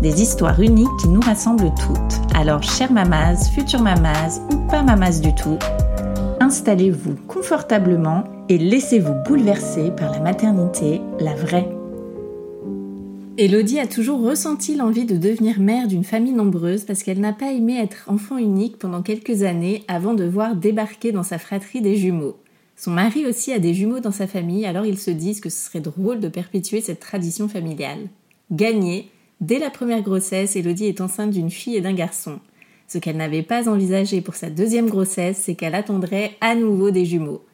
Des histoires uniques qui nous rassemblent toutes. Alors, chères mamas, futures mamas ou pas mamas du tout, installez-vous confortablement et laissez-vous bouleverser par la maternité, la vraie. Elodie a toujours ressenti l'envie de devenir mère d'une famille nombreuse parce qu'elle n'a pas aimé être enfant unique pendant quelques années avant de voir débarquer dans sa fratrie des jumeaux. Son mari aussi a des jumeaux dans sa famille, alors ils se disent que ce serait drôle de perpétuer cette tradition familiale. Gagné, Dès la première grossesse, Elodie est enceinte d'une fille et d'un garçon. Ce qu'elle n'avait pas envisagé pour sa deuxième grossesse, c'est qu'elle attendrait à nouveau des jumeaux.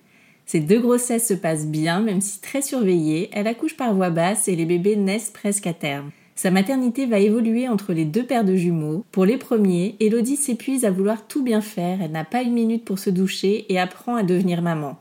Ces deux grossesses se passent bien, même si très surveillées, elle accouche par voie basse et les bébés naissent presque à terme. Sa maternité va évoluer entre les deux paires de jumeaux. Pour les premiers, Elodie s'épuise à vouloir tout bien faire, elle n'a pas une minute pour se doucher et apprend à devenir maman.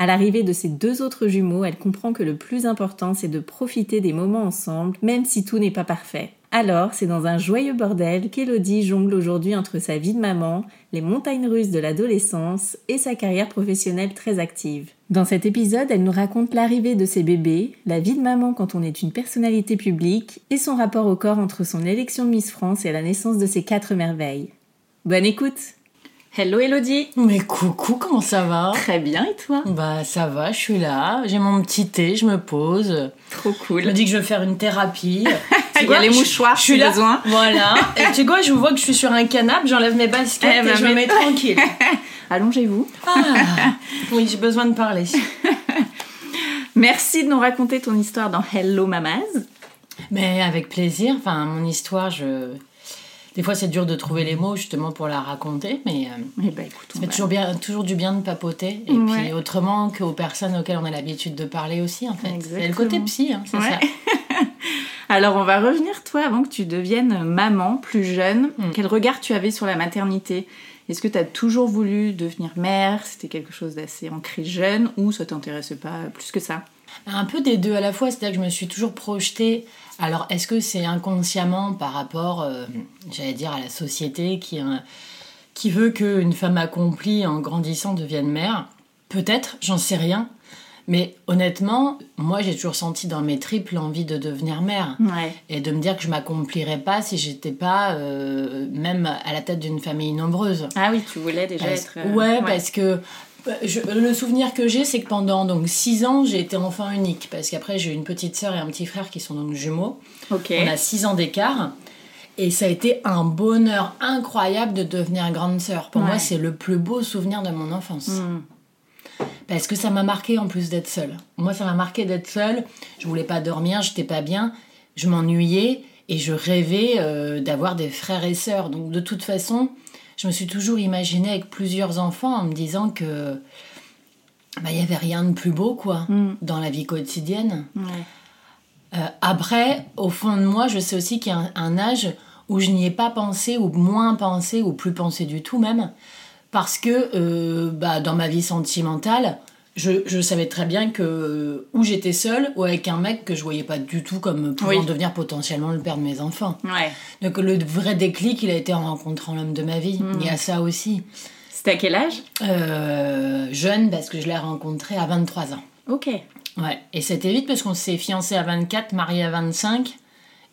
À l'arrivée de ses deux autres jumeaux, elle comprend que le plus important, c'est de profiter des moments ensemble, même si tout n'est pas parfait. Alors, c'est dans un joyeux bordel qu'Elodie jongle aujourd'hui entre sa vie de maman, les montagnes russes de l'adolescence et sa carrière professionnelle très active. Dans cet épisode, elle nous raconte l'arrivée de ses bébés, la vie de maman quand on est une personnalité publique et son rapport au corps entre son élection Miss France et la naissance de ses quatre merveilles. Bonne écoute Hello Elodie Mais coucou, comment ça va? Très bien et toi? Bah ça va, je suis là, j'ai mon petit thé, je me pose. Trop cool. Je me dis que je vais faire une thérapie. Il y vois, a les mouchoirs, je suis là. besoin. Voilà. Et tu quoi, je vois que je suis sur un canapé, j'enlève mes baskets Eh et ben, je me mets tranquille. Allongez-vous. Ah, oui, j'ai besoin de parler. Merci de nous raconter ton histoire dans Hello Mamas. Mais avec plaisir, enfin mon histoire, je... Des fois c'est dur de trouver les mots justement pour la raconter, mais euh, Eh ben écoute, ça fait va- toujours, bien, toujours du bien de papoter. Et Ouais. puis autrement qu'aux personnes auxquelles on a l'habitude de parler aussi en fait. C'est le côté psy, hein, c'est Ouais. ça. Alors on va revenir toi avant que tu deviennes maman plus jeune. Mm. Quel regard tu avais sur la maternité? Est-ce que tu as toujours voulu devenir mère? C'était quelque chose d'assez ancré jeune? Ou ça t'intéressait pas plus que ça? Un peu des deux à la fois, c'est-à-dire que je me suis toujours projetée. Alors, est-ce que c'est inconsciemment par rapport, euh, j'allais dire, à la société qui, euh, qui veut qu'une femme accomplie en grandissant devienne mère? Peut-être, j'en sais rien. Mais honnêtement, moi j'ai toujours senti dans mes tripes l'envie de devenir mère. Ouais. Et de me dire que je m'accomplirais pas si j'étais pas euh, même à la tête d'une famille nombreuse. Ah oui, tu voulais déjà Parce- être. euh, ouais, parce que je- le souvenir que j'ai, c'est que pendant donc six ans, j'ai été enfant unique. Parce qu'après, j'ai une petite sœur et un petit frère qui sont donc jumeaux. On a six ans d'écart. Et ça a été un bonheur incroyable de devenir grande sœur. Pour Ouais. moi, c'est le plus beau souvenir de mon enfance. Hmm. Parce que ça m'a marqué en plus d'être seule. Moi, ça m'a marqué d'être seule. Je voulais pas dormir, j'étais pas bien, je m'ennuyais et je rêvais euh, d'avoir des frères et sœurs. Donc, de toute façon, je me suis toujours imaginée avec plusieurs enfants en me disant que bah, il y avait rien de plus beau, quoi, Mm. dans la vie quotidienne. Euh, après, au fond de moi, je sais aussi qu'il y a un, un âge où je n'y ai pas pensé, ou moins pensé, ou plus pensé du tout même, parce que euh, bah, dans ma vie sentimentale, je, je savais très bien que ou j'étais seule, ou avec un mec que je voyais pas du tout comme pouvant Oui. devenir potentiellement le père de mes enfants. Ouais. Donc le vrai déclic, il a été en rencontrant l'homme de ma vie. Il y a ça aussi. C'était à quel âge? Euh, jeune, parce que je l'ai rencontré à 23 ans. Ok. Ouais, et c'était vite parce qu'on s'est fiancés à 24, mariés à 25,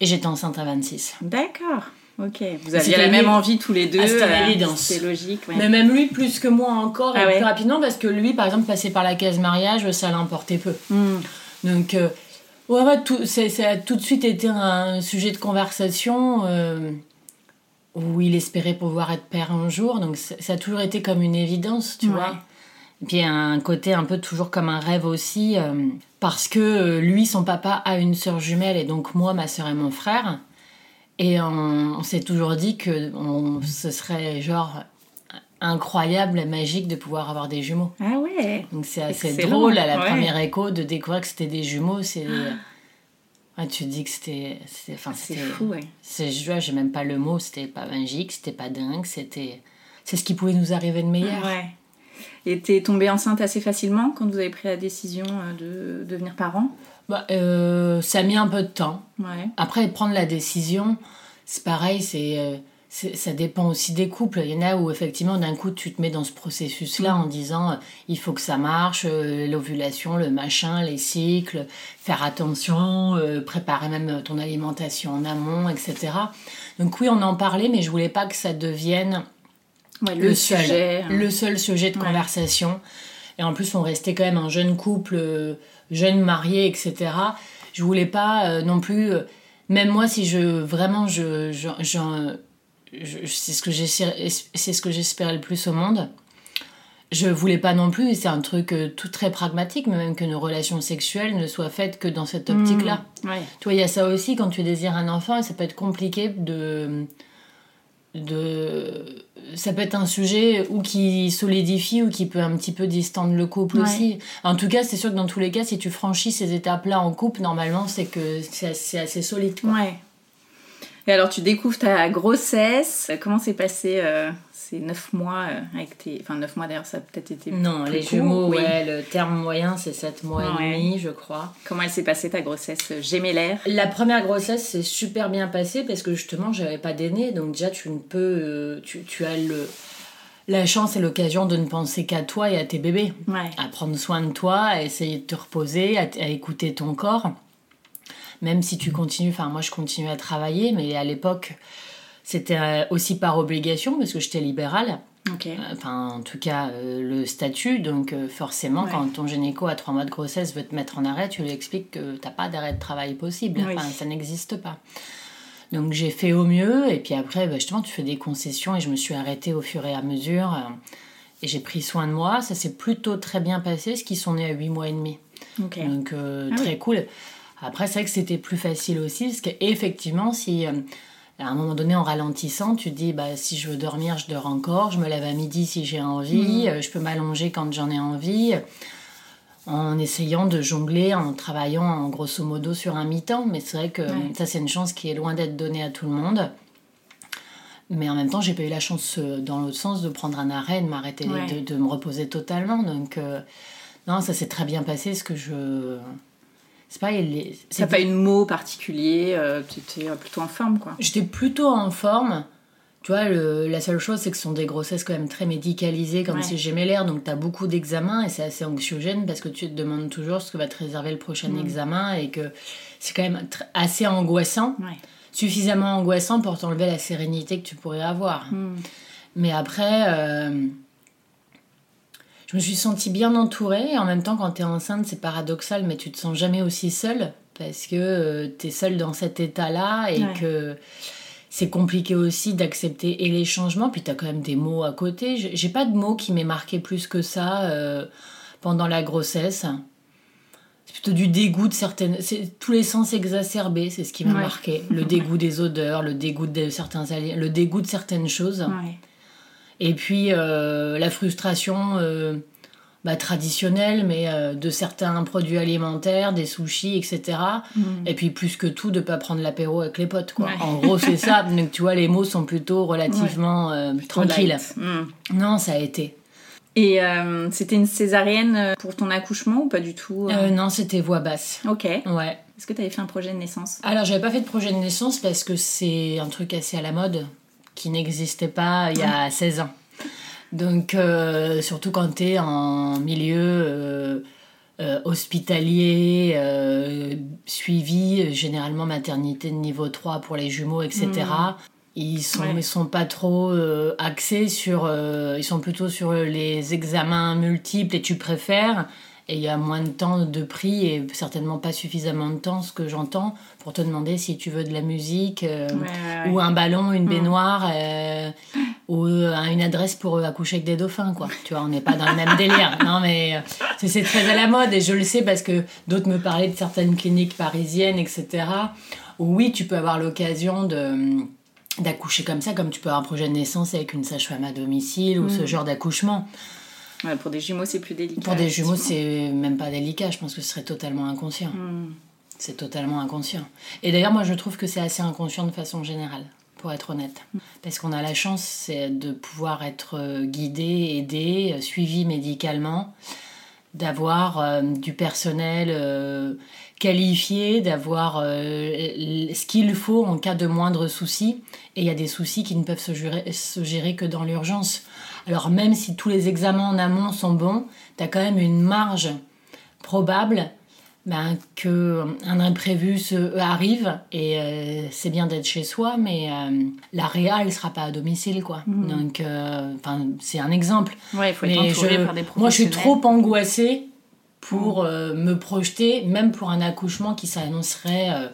et j'étais enceinte à 26. D'accord. Ok, vous aviez la même envie tous les deux. Ah, c'était euh, l'évidence. C'est logique. ouais. Mais même lui, plus que moi encore, Ah et ouais. plus rapidement, parce que lui, par exemple, passer par la case mariage, ça l'importait peu. Hmm. Donc, euh, ouais, ouais, tout, ça a tout de suite été un sujet de conversation euh, où il espérait pouvoir être père un jour. Donc, ça, a toujours été comme une évidence, tu Ouais. vois. Et puis, un côté un peu toujours comme un rêve aussi, euh, parce que lui, son papa a une sœur jumelle, et donc moi, ma sœur et mon frère. Et on, on s'est toujours dit que on, ce serait genre incroyable et magique de pouvoir avoir des jumeaux. Ah ouais. Donc c'est assez Excellent, drôle à la ouais. première écho de découvrir que c'était des jumeaux. C'est ouais, tu dis que c'était c'était- enfin C'est c'était fou, ouais. c'est j'ai même pas le mot. C'était pas magique, c'était pas dingue, c'était c'est ce qui pouvait nous arriver de meilleur. Ouais. Et t'es tombée enceinte assez facilement quand vous avez pris la décision euh, de devenir parent? Bah, euh, ça a mis un peu de temps. Ouais. Après, prendre la décision, c'est pareil, c'est, euh, c'est- ça dépend aussi des couples. Il y en a où, effectivement, d'un coup, tu te mets dans ce processus-là en disant euh, il faut que ça marche, euh, l'ovulation, le machin, les cycles, faire attention, euh, préparer même ton alimentation en amont, etc. Donc, oui, on en parlait, mais je voulais pas que ça devienne Ouais, le, seul, sujet. hein. le seul sujet de Ouais. conversation. Et en plus, on restait quand même un jeune couple, jeune marié, etc. Je voulais pas euh, non plus, euh, même moi, si je vraiment, je, je, je- je- c'est ce que j'espérais- c'est ce que j'espérais le plus au monde. Je voulais pas non plus, c'est un truc euh, tout très pragmatique, mais même que nos relations sexuelles ne soient faites que dans cette optique-là. Ouais. Tu vois, il y a ça aussi quand tu désires un enfant, et ça peut être compliqué de. De ça peut être un sujet ou qui solidifie ou qui peut un petit peu distendre le couple Ouais. aussi. En tout cas, c'est sûr que dans tous les cas, si tu franchis ces étapes-là en couple, normalement, c'est que c'est assez, assez solide. quoi. Ouais. Et alors, tu découvres ta grossesse. Comment s'est passé euh, ces neuf mois euh, avec tes... Enfin, neuf mois d'ailleurs, ça a peut-être été Non, plus les court, jumeaux, oui. ouais, le terme moyen, c'est 7 mois Ouais. et demi, je crois. Comment elle s'est passée ta grossesse? Gémellaire La première grossesse s'est super bien passée parce que justement, j'avais pas d'aîné, donc déjà, tu ne peux. euh, tu, tu as le, la chance et l'occasion de ne penser qu'à toi et à tes bébés. Ouais. à prendre soin de toi, à essayer de te reposer, à, à écouter ton corps. Même si tu continues, enfin moi je continue à travailler, mais à l'époque c'était euh, aussi par obligation parce que j'étais libérale. Euh, Enfin en tout cas euh, le statut, donc euh, forcément Ouais. quand ton gynéco à trois mois de grossesse veut te mettre en arrêt, tu lui expliques que t'as pas d'arrêt de travail possible, Oui. enfin ça n'existe pas. Donc j'ai fait au mieux et puis après bah, justement tu fais des concessions et je me suis arrêtée au fur et à mesure euh, et j'ai pris soin de moi. Ça s'est plutôt très bien passé, ce qui sont nés à 8 mois et demi. Donc Ah très oui. cool. Après c'est vrai que c'était plus facile aussi parce qu'effectivement si à un moment donné en ralentissant tu te dis bah si je veux dormir je dors encore, je me lève à midi si j'ai envie, euh, je peux m'allonger quand j'en ai envie en essayant de jongler, en travaillant en grosso modo sur un mi-temps. Mais c'est vrai que Ouais. ça, c'est une chance qui est loin d'être donnée à tout le monde. Mais en même temps, j'ai pas eu la chance, euh, dans l'autre sens, de prendre un arrêt, de m'arrêter, Ouais. de, de me reposer totalement. Donc, euh, non, ça s'est très bien passé. Ce que je. C'est pas. les- T'as c'est- pas eu de mots particuliers, euh, tu étais euh, plutôt en forme, quoi. J'étais plutôt en forme. Tu vois, le- la seule chose, c'est que ce sont des grossesses quand même très médicalisées, comme Ouais. si j'aimais l'air, donc tu as beaucoup d'examens et c'est assez anxiogène parce que tu te demandes toujours ce que va te réserver le prochain Mm. examen et que c'est quand même tr- assez angoissant, Ouais. suffisamment angoissant pour t'enlever la sérénité que tu pourrais avoir. Mm. Mais après, euh, je me suis sentie bien entourée et en même temps, quand tu es enceinte, c'est paradoxal, mais tu te sens jamais aussi seule parce que tu es seule dans cet état-là et Ouais. que c'est compliqué aussi d'accepter et les changements. Puis tu as quand même des mots à côté. J'ai pas de mots qui m'aient marqué plus que ça euh, pendant la grossesse. C'est plutôt du dégoût de certaines. C'est tous les sens exacerbés, c'est ce qui m'a Ouais. marqué. Le dégoût des odeurs, le dégoût de certains le dégoût de certaines choses. Ouais. Et puis euh, la frustration euh, bah, traditionnelle, mais euh, de certains produits alimentaires, des sushis, etc. Et puis plus que tout, de pas prendre l'apéro avec les potes. Quoi. Ouais. En gros, c'est ça. Donc tu vois, les mots sont plutôt relativement euh, tranquilles. Light. Mm. Non, ça a été. Et euh, c'était une césarienne pour ton accouchement ou pas du tout Euh, non, c'était voix basse. Ok. Ouais. Est-ce que tu avais fait un projet de naissance? Alors, j'avais pas fait de projet de naissance parce que c'est un truc assez à la mode qui n'existait pas il y a 16 ans. Donc, euh, surtout quand tu es en milieu euh, euh, hospitalier, suivi, généralement maternité de niveau 3 pour les jumeaux, etc. Ils sont, Ouais. ils sont pas trop axés sur. ils sont plutôt sur les examens multiples et tu préfères. Et il y a moins de temps de prix et certainement pas suffisamment de temps, ce que j'entends, pour te demander si tu veux de la musique euh, Ouais, ouais, ou ouais. un ballon, une baignoire euh, ou euh, une adresse pour accoucher avec des dauphins, quoi. Tu vois, on n'est pas dans le même délire. Non, mais c'est- très à la mode et je le sais parce que d'autres me parlaient de certaines cliniques parisiennes, etc. Où oui, tu peux avoir l'occasion de d'accoucher comme ça, comme tu peux avoir un projet de naissance avec une sage-femme à domicile ou ce genre d'accouchement. Ouais, pour des jumeaux, c'est plus délicat. Pour des jumeaux, c'est même pas délicat. Je pense que ce serait totalement inconscient. Hmm. C'est totalement inconscient. Et d'ailleurs, moi, je trouve que c'est assez inconscient de façon générale, pour être honnête. Parce qu'on a la chance de pouvoir être euh, guidé, aidé, euh, suivi médicalement, d'avoir euh, du personnel euh, qualifié, d'avoir euh, ce qu'il faut en cas de moindre souci. Et il y a des soucis qui ne peuvent se gérer, se gérer que dans l'urgence. Alors même si tous les examens en amont sont bons, tu as quand même une marge probable ben, que un imprévu se arrive et euh, c'est bien d'être chez soi mais euh, la réa elle sera pas à domicile quoi. Donc euh, enfin c'est un exemple. Ouais, il faut être mais entouré je- par des professionnels. moi je suis trop angoissée pour euh, me projeter même pour un accouchement qui s'annoncerait euh,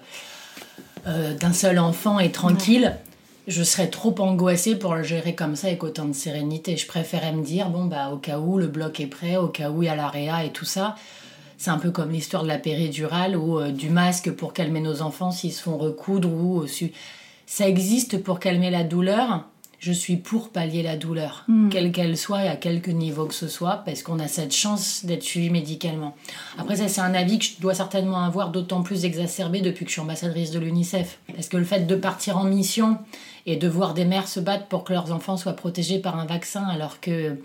euh, d'un seul enfant et tranquille je serais trop angoissée pour le gérer comme ça avec autant de sérénité. Je préférais me dire, bon, bah, au cas où le bloc est prêt, au cas où il y a la réa et tout ça. C'est un peu comme l'histoire de la péridurale ou euh, du masque pour calmer nos enfants s'ils se font recoudre ou su- Ça existe pour calmer la douleur. Je suis pour pallier la douleur, quelle qu'elle soit et à quelque niveau que ce soit, parce qu'on a cette chance d'être suivi médicalement. Après, ça, c'est un avis que je dois certainement avoir d'autant plus exacerbé depuis que je suis ambassadrice de l'UNICEF. Parce que le fait de partir en mission et de voir des mères se battre pour que leurs enfants soient protégés par un vaccin, alors que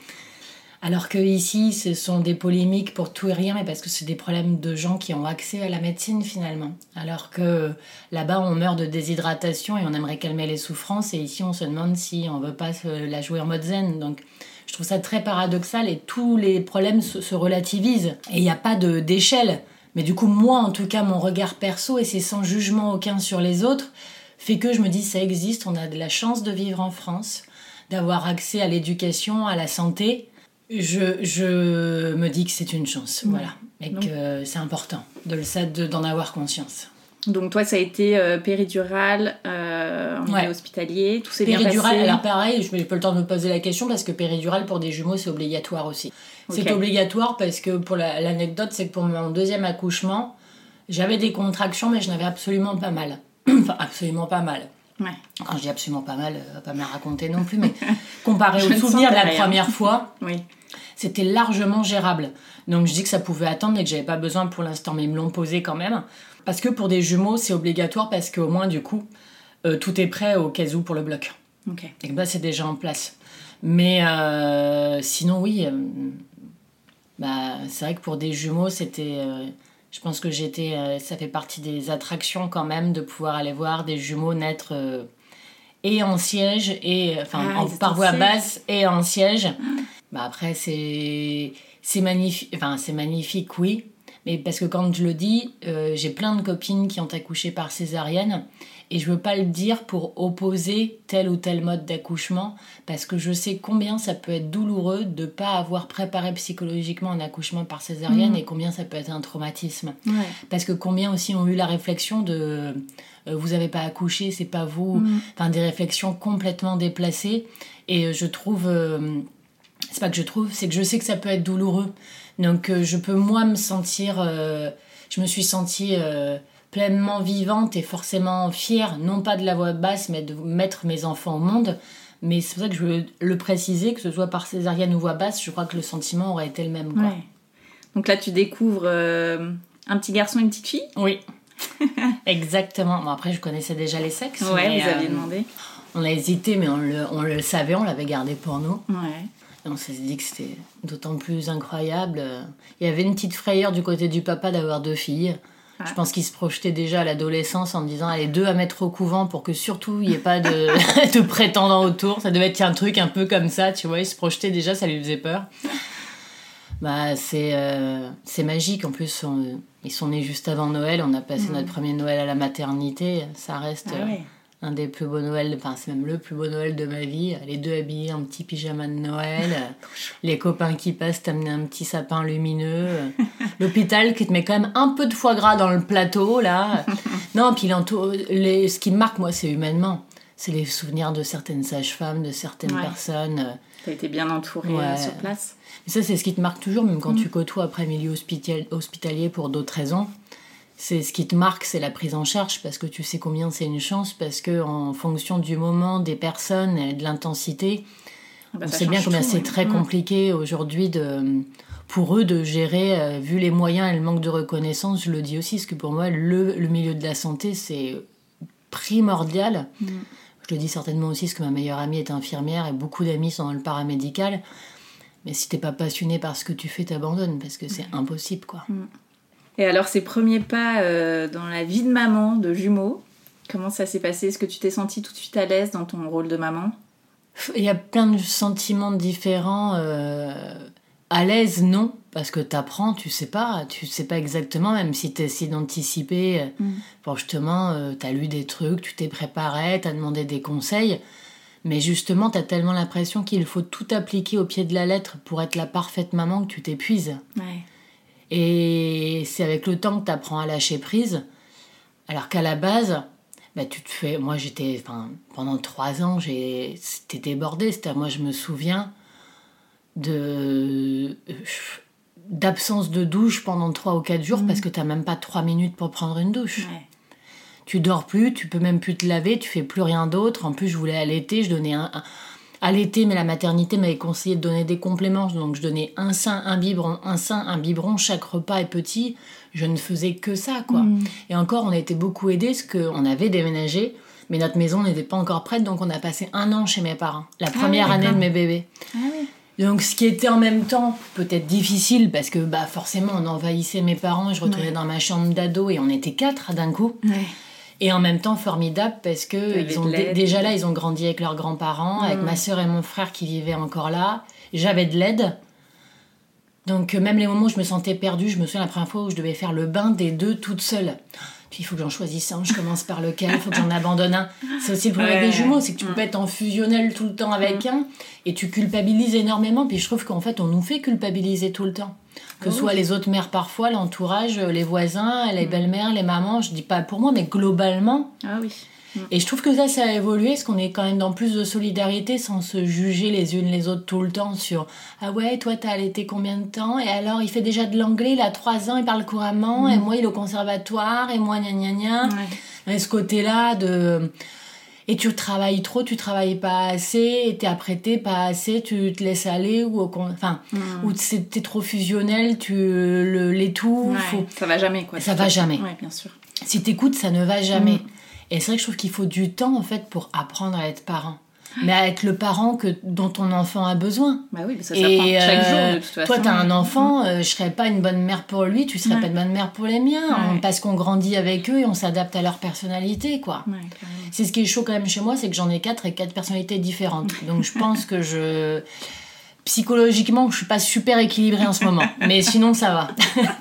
alors que ici, ce sont des polémiques pour tout et rien, mais parce que c'est des problèmes de gens qui ont accès à la médecine finalement. Alors que là-bas, on meurt de déshydratation et on aimerait calmer les souffrances, et ici, on se demande si on veut pas la jouer en mode zen. Donc, je trouve ça très paradoxal et tous les problèmes se, se relativisent. Et il n'y a pas de d'échelle. Mais du coup, moi, en tout cas, mon regard perso, et c'est sans jugement aucun sur les autres, fait que je me dis ça existe, on a de la chance de vivre en France, d'avoir accès à l'éducation, à la santé. Je, je me dis que c'est une chance, voilà, et Donc- que c'est important de le d'en avoir conscience. Donc toi, ça a été euh, péridurale, euh, en Ouais. hospitalier, tout s'est bien passé. alors pareil, je n'ai pas le temps de me poser la question parce que péridurale pour des jumeaux c'est obligatoire aussi. C'est obligatoire parce que pour la- l'anecdote, c'est que pour mon deuxième accouchement, j'avais des contractions mais je n'avais absolument pas mal. enfin, absolument pas mal. Ouais. Quand je dis absolument pas mal, euh, va pas me la raconter non plus, mais comparé au souvenir de la rien. première fois, Oui. c'était largement gérable. Donc je dis que ça pouvait attendre et que j'avais pas besoin pour l'instant, mais ils me l'ont posé quand même. Parce que pour des jumeaux, c'est obligatoire parce qu'au moins, du coup, euh, tout est prêt au cas où pour le bloc. Ok. Et que bah, c'est déjà en place. Mais euh, sinon, oui, bah, c'est vrai que pour des jumeaux, c'était. Euh, je pense que j'étais. euh, ça fait partie des attractions quand même de pouvoir aller voir des jumeaux naître euh, et en siège, et enfin Ah, en, par voie basse et en siège. Bah, après, c'est. C'est magnifique, enfin, c'est magnifique, oui. Mais parce que quand je le dis, euh, j'ai plein de copines qui ont accouché par césarienne et je veux pas le dire pour opposer tel ou tel mode d'accouchement parce que je sais combien ça peut être douloureux de pas avoir préparé psychologiquement un accouchement par césarienne et combien ça peut être un traumatisme. Ouais. Parce que combien aussi ont eu la réflexion de euh, vous avez pas accouché, c'est pas vous, enfin des réflexions complètement déplacées et euh, je trouve euh, c'est pas que je trouve, c'est que je sais que ça peut être douloureux. Donc euh, je peux moi me sentir, euh, je me suis sentie pleinement vivante et forcément fière, non pas de la voix basse, mais de mettre mes enfants au monde. Mais c'est pour ça que je veux le préciser, que ce soit par césarienne ou voix basse, je crois que le sentiment aurait été le même. Quoi. Ouais. Donc là, tu découvres euh, un petit garçon et une petite fille? Oui. Exactement. Bon, après, je connaissais déjà les sexes. Ouais, mais, vous aviez euh, demandé. On a hésité, mais on le, on le savait, on l'avait gardé pour nous. Ouais. Et on s'est dit que c'était d'autant plus incroyable. Il y avait une petite frayeur du côté du papa d'avoir deux filles. Je pense qu'il se projetait déjà à l'adolescence en disant allez deux à mettre au couvent pour que surtout il n'y ait pas de, de prétendants autour. Ça devait être un truc un peu comme ça, tu vois. Il se projetait déjà, ça lui faisait peur. Bah c'est euh, magique. En plus, on- ils sont nés juste avant Noël. On a passé notre premier Noël à la maternité. Ça reste Ah ouais. Un des plus beaux Noëls, enfin c'est même le plus beau Noël de ma vie. Les deux habillés en petit pyjama de Noël, les copains qui passent t'amener un petit sapin lumineux, l'hôpital qui te met quand même un peu de foie gras dans le plateau là. Non, puis les, ce qui me marque moi c'est humainement. C'est les souvenirs de certaines sages-femmes, de certaines Ouais. personnes. T'as été bien entourée euh, Ouais. sur place. Ça, c'est ce qui te marque toujours, même quand tu côtoies après milieu hospital- hospitalier pour d'autres raisons. C'est ce qui te marque, c'est la prise en charge, parce que tu sais combien c'est une chance, parce que en fonction du moment, des personnes et de l'intensité, Ah bah, on sait bien combien c'est ouais. très Mm. compliqué aujourd'hui de pour eux de gérer, euh, vu les moyens et le manque de reconnaissance, je le dis aussi, parce que pour moi, le, le milieu de la santé, c'est primordial. Mm. Je le dis certainement aussi parce que ma meilleure amie est infirmière et beaucoup d'amis sont dans le paramédical. Mais si t'es pas passionné par ce que tu fais, t'abandonnes parce que c'est impossible, quoi. Et alors, ces premiers pas euh, dans la vie de maman, de jumeaux, comment ça s'est passé? Est-ce que tu t'es sentie tout de suite à l'aise dans ton rôle de maman? Il y a plein de sentiments différents. euh, à l'aise, non, parce que t'apprends, tu sais pas, tu sais pas exactement, même si t'essaies d'anticiper. euh, Bon, justement, euh, t'as lu des trucs, tu t'es préparé, t'as demandé des conseils. Mais justement, t'as tellement l'impression qu'il faut tout appliquer au pied de la lettre pour être la parfaite maman que tu t'épuises. Ouais. Et c'est avec le temps que tu apprends à lâcher prise. Alors qu'à la base, bah, tu te fais. Moi, j'étais. Enfin, pendant trois ans, j'ai- c'était débordé. C'est-à-dire, moi, je me souviens de. d'absence de douche pendant trois ou quatre jours parce que t'as même pas trois minutes pour prendre une douche. Ouais. Tu dors plus, tu peux même plus te laver, tu fais plus rien d'autre. En plus, je voulais allaiter, je donnais un. un- Allaiter, mais la maternité m'avait conseillé de donner des compléments, donc je donnais un sein, un biberon, un sein, un biberon, chaque repas est petit. Je ne faisais que ça, quoi. Et encore, on a été beaucoup aidés parce qu'on avait déménagé, mais notre maison n'était pas encore prête, donc on a passé un an chez mes parents, la première année de mes bébés. Ah oui. Donc, ce qui était en même temps peut-être difficile parce que bah forcément on envahissait mes parents, je retournais dans ma chambre d'ado et on était quatre d'un coup. Ouais. Et en même temps formidable parce que ils ont déjà là ils ont grandi avec leurs grands-parents, avec ma sœur et mon frère qui vivaient encore là. J'avais de l'aide. Donc euh, même les moments où je me sentais perdue, je me souviens la première fois où je devais faire le bain des deux toute seule. Puis il faut que j'en choisisse un, je commence par lequel, il faut que j'en abandonne un. C'est aussi le problème Ouais. des jumeaux, c'est que tu peux pas être en fusionnel tout le temps avec un et tu culpabilises énormément. Puis je trouve qu'en fait on nous fait culpabiliser tout le temps. Que ce soit les autres mères parfois, l'entourage, les voisins, les belles-mères, les mamans, je dis pas pour moi, mais globalement, Ah oui. et je trouve que ça, ça a évolué, parce qu'on est quand même dans plus de solidarité sans se juger les unes les autres tout le temps sur Ah ouais, toi t'as allaité combien de temps? Et alors il fait déjà de l'anglais, il a 3 ans, il parle couramment, et moi il est au conservatoire, et moi gna gna gna. Ouais. Et ce côté-là de. Et tu travailles trop, tu travailles pas assez, et t'es apprêté pas assez, tu te laisses aller, ou au enfin, ou c'est- t'es trop fusionnel, tu le- l'étouffes. Ouais, ou- Ça va jamais, quoi. Ça va jamais. Ouais, bien sûr. si t'écoutes, ça ne va jamais. Et c'est vrai que je trouve qu'il faut du temps en fait pour apprendre à être parent. Mais à être le parent que, dont ton enfant a besoin. Bah oui, mais ça Et chaque euh, jour, de toute façon. toi, t'as un enfant, euh, je serais pas une bonne mère pour lui, tu serais Ouais. pas une bonne mère pour les miens, Ouais. On- parce qu'on grandit avec eux et on s'adapte à leur personnalité, quoi. Ouais. C'est ce qui est chaud quand même chez moi, c'est que j'en ai quatre et quatre personnalités différentes. Donc je pense que je psychologiquement, je suis pas super équilibrée en ce moment, mais sinon ça va.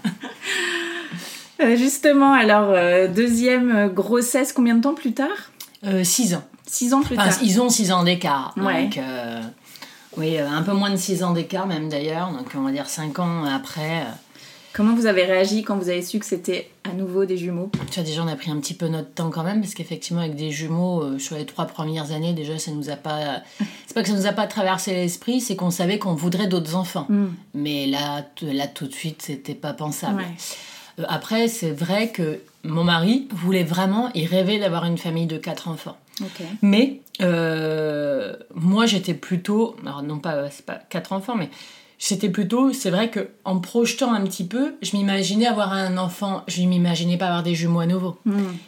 Euh, justement, alors, euh, deuxième euh, grossesse, combien de temps plus tard? Euh, six ans. Six ans plus Enfin, tard. ils ont 6 ans d'écart. Ouais. Donc, euh, oui, un peu moins de 6 ans d'écart même d'ailleurs. Donc, on va dire 5 ans après. Comment vous avez réagi quand vous avez su que c'était à nouveau des jumeaux tu vois, déjà, on a pris un petit peu notre temps quand même, parce qu'effectivement, avec des jumeaux, euh, sur les trois premières années, déjà, ça nous a pas. C'est pas que ça nous a pas traversé l'esprit, c'est qu'on savait qu'on voudrait d'autres enfants. Mais là, là, tout de suite, c'était pas pensable. Ouais. Euh, après, c'est vrai que mon mari voulait vraiment, il rêvait d'avoir une famille de quatre enfants. Mais euh, moi, j'étais plutôt, alors non pas, c'est pas quatre enfants, mais c'était plutôt, c'est vrai que en projetant un petit peu, je m'imaginais avoir un enfant, je m'imaginais pas avoir des jumeaux à nouveau.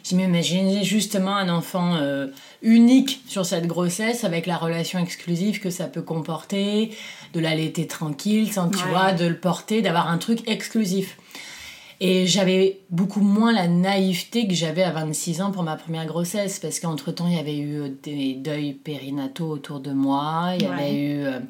Je m'imaginais justement un enfant euh, unique sur cette grossesse, avec la relation exclusive que ça peut comporter, de l'allaiter tranquille, sans tu Ouais. vois, de le porter, d'avoir un truc exclusif. Et j'avais beaucoup moins la naïveté que j'avais à 26 ans pour ma première grossesse, parce qu'entre-temps, il y avait eu euh, des deuils périnataux autour de moi, il y Ouais. avait eu euh,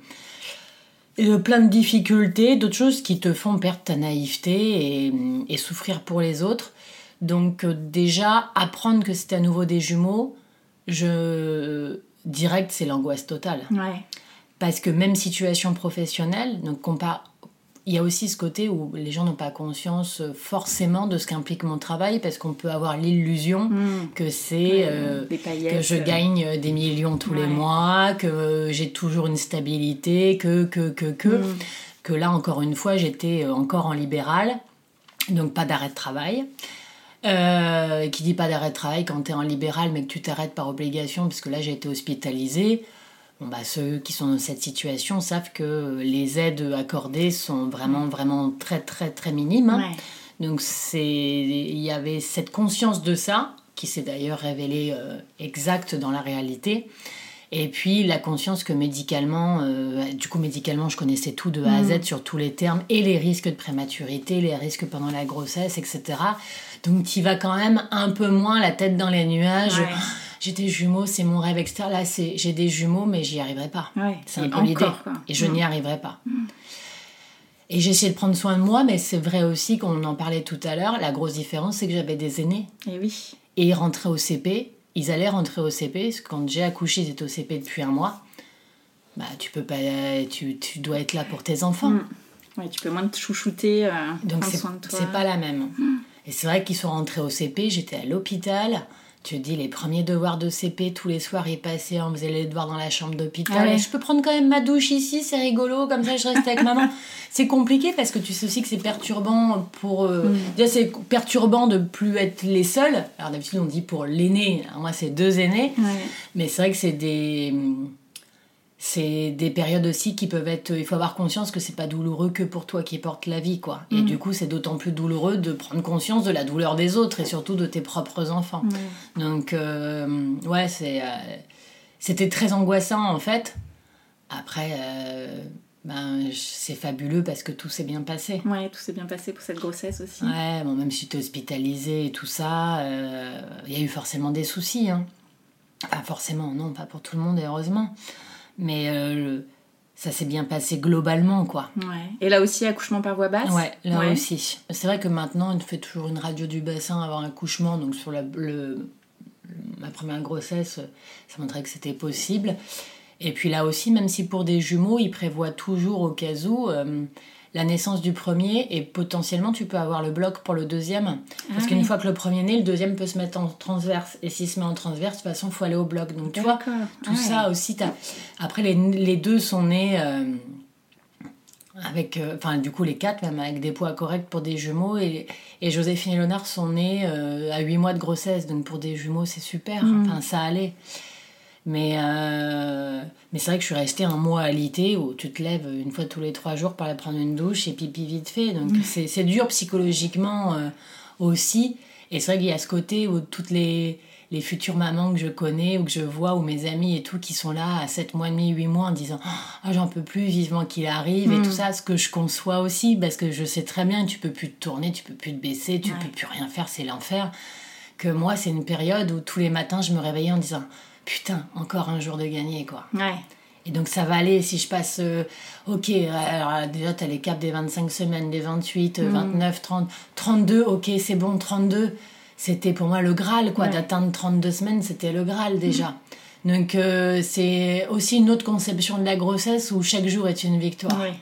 plein de difficultés, d'autres choses qui te font perdre ta naïveté et, et souffrir pour les autres. Donc euh, déjà, apprendre que c'était à nouveau des jumeaux, je direct, c'est l'angoisse totale. Ouais. Parce que même situation professionnelle, donc compa- il y a aussi ce côté où les gens n'ont pas conscience euh, forcément de ce qu'implique mon travail, parce qu'on peut avoir l'illusion Mm. que c'est euh, que je gagne des millions tous les mois, que j'ai toujours une stabilité, que, que, que, que. Mm. Que là, encore une fois, j'étais euh, encore en libéral, donc pas d'arrêt de travail. Euh, qui dit pas d'arrêt de travail quand tu es en libéral, mais que tu t'arrêtes par obligation, parce que là, j'ai été hospitalisée. Bon, bah, ceux qui sont dans cette situation savent que les aides accordées sont vraiment, vraiment très, très, très minimes. hein. Ouais. Donc c'est, il y avait cette conscience de ça qui s'est d'ailleurs révélée euh, exacte dans la réalité. Et puis la conscience que médicalement, euh, du coup médicalement, je connaissais tout de A à Z sur tous les termes et les risques de prématurité, les risques pendant la grossesse, etc. Donc tu vas quand même un peu moins la tête dans les nuages. Ouais. J'ai des jumeaux, c'est mon rêve, etc. Là, c'est j'ai des jumeaux, mais j'y arriverai pas. Ouais. C'est un peu l'idée. Et je Mm. n'y arriverai pas. Et j'ai essayé de prendre soin de moi, mais c'est vrai aussi qu'on en parlait tout à l'heure. La grosse différence, c'est que j'avais des aînés. Et oui. Et ils rentraient au CP. Ils allaient rentrer au CP. Parce que quand j'ai accouché, ils étaient au CP depuis un mois. Bah, tu peux pas. Tu, tu dois être là pour tes enfants. Mm. Ouais, tu peux moins te chouchouter, euh, Donc prendre c'est soin de toi. c'est pas la même. Et c'est vrai qu'ils sont rentrés au CP, j'étais à l'hôpital. Tu dis, les premiers devoirs de CP, tous les soirs, ils passaient, on faisait les devoirs dans la chambre d'hôpital. Ah ouais. Je peux prendre quand même ma douche ici, c'est rigolo, comme ça je reste avec maman. C'est compliqué parce que tu sais aussi que c'est perturbant pour... euh, Déjà, c'est perturbant de plus être les seuls. Alors d'habitude, on dit pour l'aîné, moi c'est deux aînés. Ouais. Mais c'est vrai que c'est des c'est des périodes aussi qui peuvent être il faut avoir conscience que c'est pas douloureux que pour toi qui porte la vie quoi. Et du coup, c'est d'autant plus douloureux de prendre conscience de la douleur des autres et surtout de tes propres enfants. Donc euh, ouais, c'est euh, c'était très angoissant en fait. Après euh, ben c'est fabuleux parce que tout s'est bien passé. Ouais, tout s'est bien passé pour cette grossesse aussi. Ouais, bon, même si tu es hospitalisé et tout ça, il y a eu forcément des soucis. Hein. Enfin, forcément, non, pas pour tout le monde, heureusement. Mais euh, ça s'est bien passé globalement, quoi. Ouais. Et là aussi, accouchement par voie basse? Ouais, là Ouais. aussi. C'est vrai que maintenant, on fait toujours une radio du bassin avant l'accouchement. Donc, sur la, le, ma première grossesse, ça montrait que c'était possible. Et puis là aussi, même si pour des jumeaux, ils prévoient toujours au cas où euh, la naissance du premier et potentiellement tu peux avoir le bloc pour le deuxième. Parce Ah qu'une oui. fois que le premier est né, le deuxième peut se mettre en transverse. Et s'il se met en transverse, de toute façon, il faut aller au bloc. Donc tu vois, tout Ah ça ouais. aussi. Après, les, les deux sont nés. euh, avec, euh, enfin, du coup, les quatre, même avec des poids corrects pour des jumeaux. Et, et Joséphine et Léonard sont nés euh, à 8 mois de grossesse. Donc, pour des jumeaux, c'est super. Mm. Enfin, ça allait. Mais, euh, mais c'est vrai que je suis restée un mois alité où tu te lèves une fois tous les trois jours pour aller prendre une douche et pipi vite fait. Donc, c'est c'est dur psychologiquement euh, aussi. Et c'est vrai qu'il y a ce côté où toutes les, les futures mamans que je connais ou que je vois ou mes amis et tout qui sont là à 7 mois et demi, 8 mois en disant Ah, j'en peux plus, vivement qu'il arrive et tout ça, ce que je conçois aussi parce que je sais très bien que tu peux plus te tourner, tu peux plus te baisser, tu Ouais. peux plus rien faire, c'est l'enfer. Que moi, c'est une période où tous les matins je me réveillais en disant Putain, encore un jour de gagné quoi. Ouais. Et donc ça va aller si je passe, euh, ok, alors déjà tu as les caps des 25 semaines, des 28, euh, 29, 30, 32, ok c'est bon, 32, c'était pour moi le Graal, quoi, Ouais. d'atteindre 32 semaines, c'était le Graal déjà. Donc euh, c'est aussi une autre conception de la grossesse où chaque jour est une victoire. Ouais.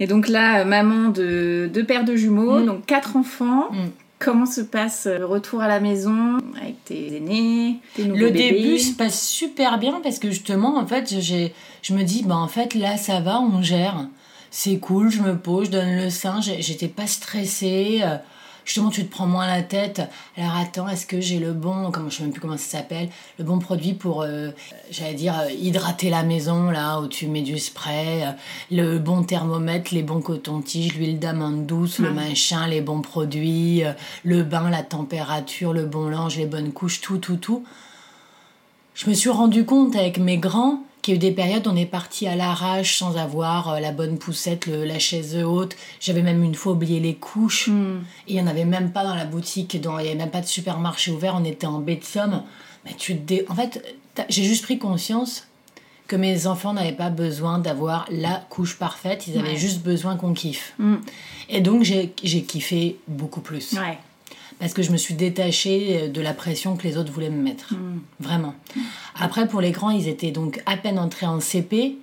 Et donc là, euh, maman de deux paires de jumeaux, Mm. donc quatre enfants. Mm. Comment se passe euh, le retour à la maison avec tes aînés, tes nouveaux Le bébés début se passe super bien parce que justement, en fait, j'ai, je me dis, bah en fait, là, ça va, on gère. C'est cool, je me pose, je donne le sein, j'étais pas stressée. Justement, tu te prends moins la tête. Alors attends, est-ce que j'ai le bon, comment je sais même plus comment ça s'appelle, le bon produit pour, euh, j'allais dire, euh, hydrater la maison, là, où tu mets du spray, euh, le bon thermomètre, les bons cotons-tiges, l'huile d'amande douce, le machin, les bons produits, euh, le bain, la température, le bon linge, les bonnes couches, tout, tout, tout je me suis rendu compte avec mes grands qu'il y a eu des périodes où on est parti à l'arrache sans avoir euh, la bonne poussette, le- la chaise haute. J'avais même une fois oublié les couches. Mm. Et il n'y en avait même pas dans la boutique, dans, il n'y avait même pas de supermarché ouvert, on était en baie de Somme. Mais tu dé- En fait, j'ai juste pris conscience que mes enfants n'avaient pas besoin d'avoir la couche parfaite, ils avaient Ouais. juste besoin qu'on kiffe. Mm. Et donc j'ai j'ai kiffé beaucoup plus. Ouais. Parce que je me suis détachée de la pression que les autres voulaient me mettre. Vraiment. Après, pour les grands, ils étaient donc à peine entrés en CP.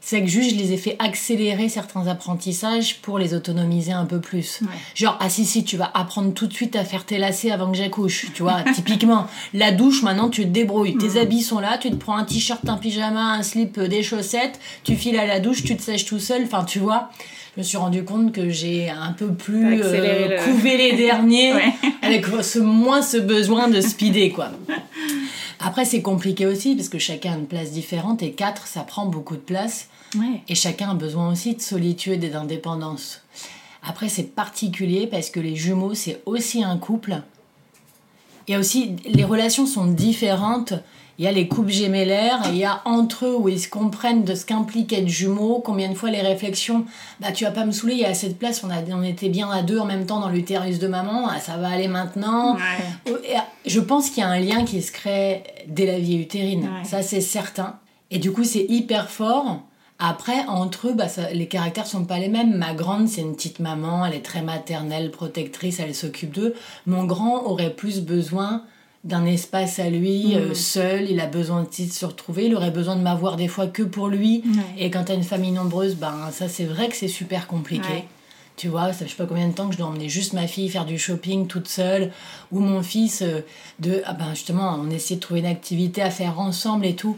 C'est que juste, je les ai fait accélérer certains apprentissages pour les autonomiser un peu plus. Genre, ah si, si, tu vas apprendre tout de suite à faire tes lacets avant que j'accouche. Tu vois, typiquement, la douche, maintenant, tu te débrouilles. Tes habits sont là, tu te prends un t-shirt, un pyjama, un slip, euh, des chaussettes, tu files à la douche, tu te sèches tout seul. Enfin, tu vois, je me suis rendu compte que j'ai un peu plus euh, le- couvé les derniers Ouais. avec ce, moins ce besoin de speeder, quoi. Après, c'est compliqué aussi parce que chacun a une place différente et quatre, ça prend beaucoup de place. Ouais. Et chacun a besoin aussi de solitude et d'indépendance. Après, c'est particulier parce que les jumeaux, c'est aussi un couple. A aussi, les relations sont différentes. Il y a les couples gémellaires et il y a entre eux où ils se comprennent de ce qu'implique être jumeaux. Combien de fois les réflexions, bah tu vas pas me saouler, il y a assez de place, on, a, on était bien à deux en même temps dans l'utérus de maman, ah, ça va aller maintenant. Ouais. Euh, Je pense qu'il y a un lien qui se crée dès la vie utérine, Ouais. ça c'est certain. Et du coup, c'est hyper fort. Après, entre eux, bah, ça- les caractères sont pas les mêmes. Ma grande, c'est une petite maman, elle est très maternelle, protectrice, elle s'occupe d'eux. Mon grand aurait plus besoin d'un espace à lui, euh, seul, il a besoin de se retrouver, il aurait besoin de m'avoir des fois que pour lui. Et quand t'as une famille nombreuse, ben ça c'est vrai que c'est super compliqué. Ouais. Tu vois, ça, je sais pas combien de temps que je dois emmener juste ma fille faire du shopping toute seule, ou mon fils, euh, de, ah ben justement, on essaie de trouver une activité à faire ensemble et tout.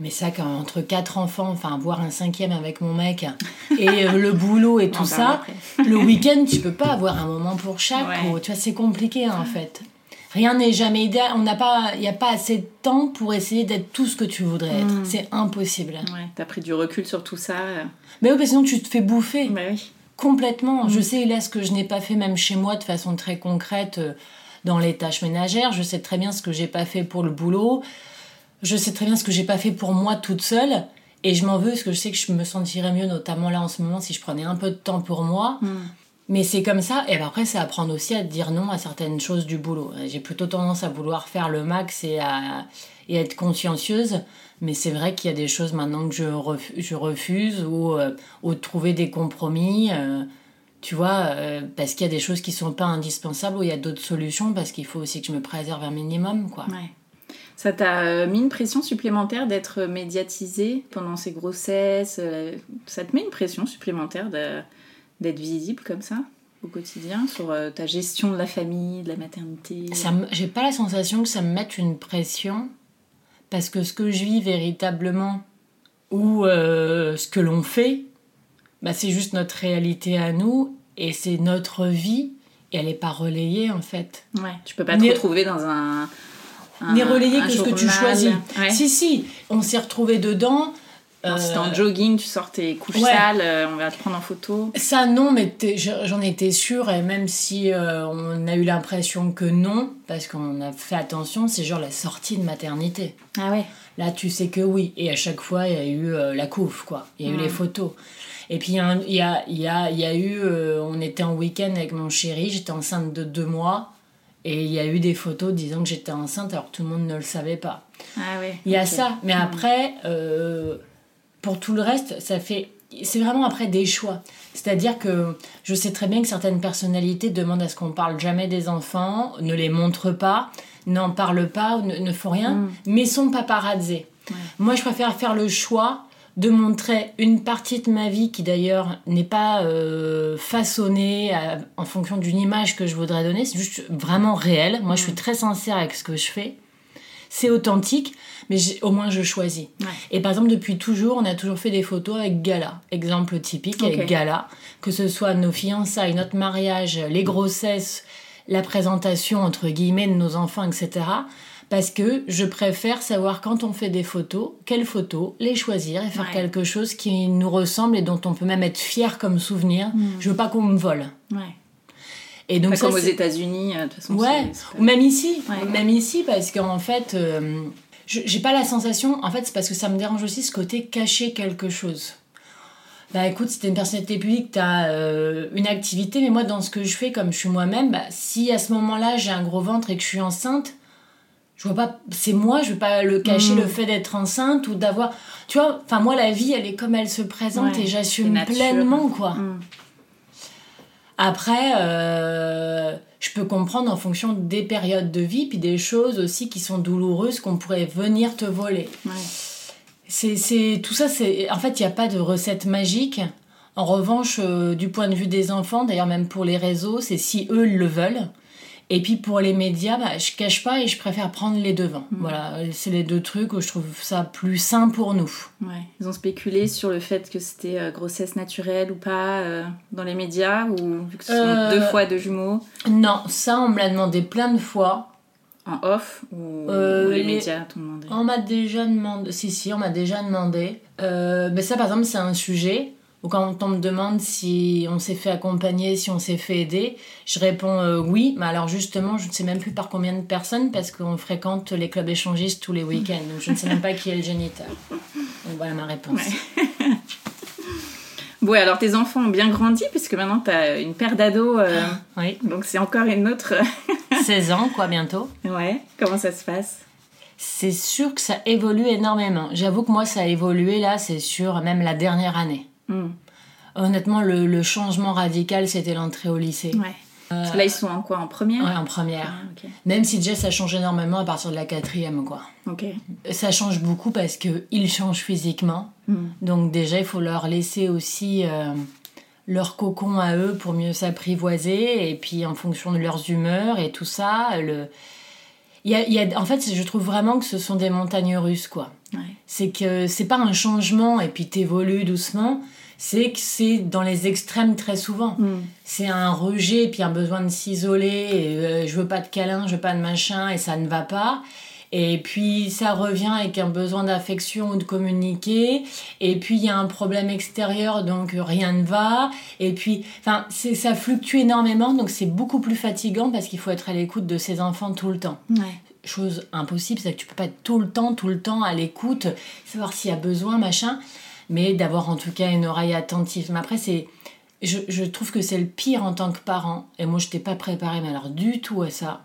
Mais ça, quand entre quatre enfants, enfin, voire un cinquième avec mon mec, et euh, le boulot et tout ça, le week-end, tu peux pas avoir un moment pour chaque. Ouais. ou- tu vois, c'est compliqué hein, en fait. Rien n'est jamais idéal. On n'a pas, il n'y a pas assez de temps pour essayer d'être tout ce que tu voudrais être. Mm. C'est impossible. Ouais, t'as pris du recul sur tout ça. Mais oui, parce que sinon tu te fais bouffer. Bah oui. Complètement. Mm. Je sais, là, ce que je n'ai pas fait même chez moi de façon très concrète euh, dans les tâches ménagères. Je sais très bien ce que j'ai pas fait pour le boulot. Je sais très bien ce que j'ai pas fait pour moi toute seule. Et je m'en veux parce que je sais que je me sentirais mieux, notamment là en ce moment, si je prenais un peu de temps pour moi. Mm. Mais c'est comme ça. Et ben après, c'est apprendre aussi à dire non à certaines choses du boulot. J'ai plutôt tendance à vouloir faire le max et à et être consciencieuse. Mais c'est vrai qu'il y a des choses maintenant que je, refu- je refuse ou, euh, ou de trouver des compromis. euh, tu vois, euh, parce qu'il y a des choses qui sont pas indispensables ou il y a d'autres solutions parce qu'il faut aussi que je me préserve un minimum, quoi. Ouais. Ça t'a mis une pression supplémentaire d'être médiatisée pendant ces grossesses Ça te met une pression supplémentaire de- d'être visible comme ça au quotidien sur euh, ta gestion de la famille, de la maternité J'ai pas la sensation que ça me mette une pression parce que ce que je vis véritablement ou euh, ce que l'on fait, bah, c'est juste notre réalité à nous et c'est notre vie et elle est pas relayée en fait. Ouais, tu peux pas te N'est- retrouver dans un. N'est relayée un que ce que tu choisis. Ouais. Si, si, on s'est retrouvés dedans. Alors, si t'es en euh, jogging, tu sors tes couches ouais. sales, euh, on va te prendre en photo. Ça non, mais j'en étais sûre et même si euh, on a eu l'impression que non, parce qu'on a fait attention, c'est genre la sortie de maternité. Ah ouais. Là, tu sais que oui. Et à chaque fois, il y a eu euh, la couve, quoi. Il y a eu les photos. Et puis, il y a, y a, y a, eu... euh, on était en week-end avec mon chéri, j'étais enceinte de deux mois. Et il y a eu des photos disant que j'étais enceinte alors que tout le monde ne le savait pas. Ah ouais. Il y a ça. Mais après, euh, pour tout le reste, ça fait... C'est vraiment après des choix. C'est-à-dire que je sais très bien que certaines personnalités demandent à ce qu'on parle jamais des enfants, ne les montrent pas, n'en parlent pas, ne, ne font rien, Mm. mais sont paparazzés. Moi, je préfère faire le choix de montrer une partie de ma vie qui d'ailleurs n'est pas euh, façonnée à- en fonction d'une image que je voudrais donner, c'est juste vraiment réel. Moi, je suis très sincère avec ce que je fais. C'est authentique, mais au moins je choisis. Ouais. Et par exemple, depuis toujours, on a toujours fait des photos avec Gala. Exemple typique avec Gala. Que ce soit nos fiançailles, notre mariage, les grossesses, la présentation, entre guillemets, de nos enfants, etc. Parce que je préfère savoir quand on fait des photos, quelles photos, les choisir et faire Ouais. quelque chose qui nous ressemble et dont on peut même être fier comme souvenir. Je veux pas qu'on me vole. Ouais. Et donc ça, comme aux États-Unis, euh, de toute façon. Ouais, ou même ici, Ouais. même ici, parce qu'en fait, euh, j'ai pas la sensation, en fait, c'est parce que ça me dérange aussi ce côté cacher quelque chose. Bah écoute, si t'es une personnalité publique, t'as euh, une activité, mais moi, dans ce que je fais, comme je suis moi-même, bah, si à ce moment-là, j'ai un gros ventre et que je suis enceinte, je vois pas, c'est moi, je veux pas le cacher, Mm. le fait d'être enceinte ou d'avoir. Tu vois, enfin, moi, la vie, elle est comme elle se présente Ouais, et j'assume pleinement, quoi. Mm. Après, euh, je peux comprendre en fonction des périodes de vie, puis des choses aussi qui sont douloureuses qu'on pourrait venir te voler. Ouais. C'est, c'est tout ça. C'est en fait, il n'y a pas de recette magique. En revanche, euh, du point de vue des enfants, d'ailleurs même pour les réseaux, c'est si eux le veulent. Et puis pour les médias, bah, je cache pas et je préfère prendre les devants. Voilà, c'est les deux trucs où je trouve ça plus sain pour nous. Ouais. Ils ont spéculé sur le fait que c'était euh, grossesse naturelle ou pas euh, dans les médias, ou vu que ce sont Euh, deux fois deux jumeaux? Non, ça on me l'a demandé plein de fois. en off, ou, les, médias t'ont demandé. On m'a déjà demandé. Si, si, on m'a déjà demandé. Mais ça, par exemple, c'est un sujet où quand on me demande si on s'est fait accompagner, si on s'est fait aider, je réponds euh, oui. Mais alors, justement, je ne sais même plus par combien de personnes parce qu'on fréquente les clubs échangistes tous les week-ends. Donc, je ne sais même pas qui est le géniteur. Donc, voilà ma réponse. Bon, alors tes enfants ont bien grandi, puisque maintenant t'as une paire d'ados, euh, Oui. donc c'est encore une autre. 16 ans, quoi, bientôt. ouais, comment ça se passe? C'est sûr que ça évolue énormément. J'avoue que moi, ça a évolué là, c'est sûr, même la dernière année. Hmm. Honnêtement, le, le changement radical, c'était l'entrée au lycée. Ouais. Parce que Là, ils sont en quoi En première Ouais, en première. Ah. Même si déjà ça change énormément à partir de la quatrième, quoi. Ok. Ça change beaucoup parce que ils changent physiquement. Hmm. Donc déjà, il faut leur laisser aussi euh, leur cocon à eux pour mieux s'apprivoiser. Et puis en fonction de leurs humeurs et tout ça, le... il y a, il y a- en fait, je trouve vraiment que ce sont des montagnes russes, quoi. Ouais. C'est que c'est pas un changement et puis t'évolues doucement. C'est que c'est dans les extrêmes très souvent. Hmm. C'est un rejet, puis un besoin de s'isoler, euh, je veux pas de câlin, je veux pas de machin, et ça ne va pas. Et puis ça revient avec un besoin d'affection ou de communiquer, et puis il y a un problème extérieur, donc rien ne va. Et puis, enfin, ça fluctue énormément, donc c'est beaucoup plus fatigant parce qu'il faut être à l'écoute de ses enfants tout le temps Ouais. chose impossible, c'est que tu peux pas être tout le temps, tout le temps à l'écoute, savoir s'il y a besoin, machin, mais d'avoir en tout cas une oreille attentive. Mais après, c'est, je, je trouve que c'est le pire en tant que parent, et moi je t'ai pas préparé, mais alors du tout à ça.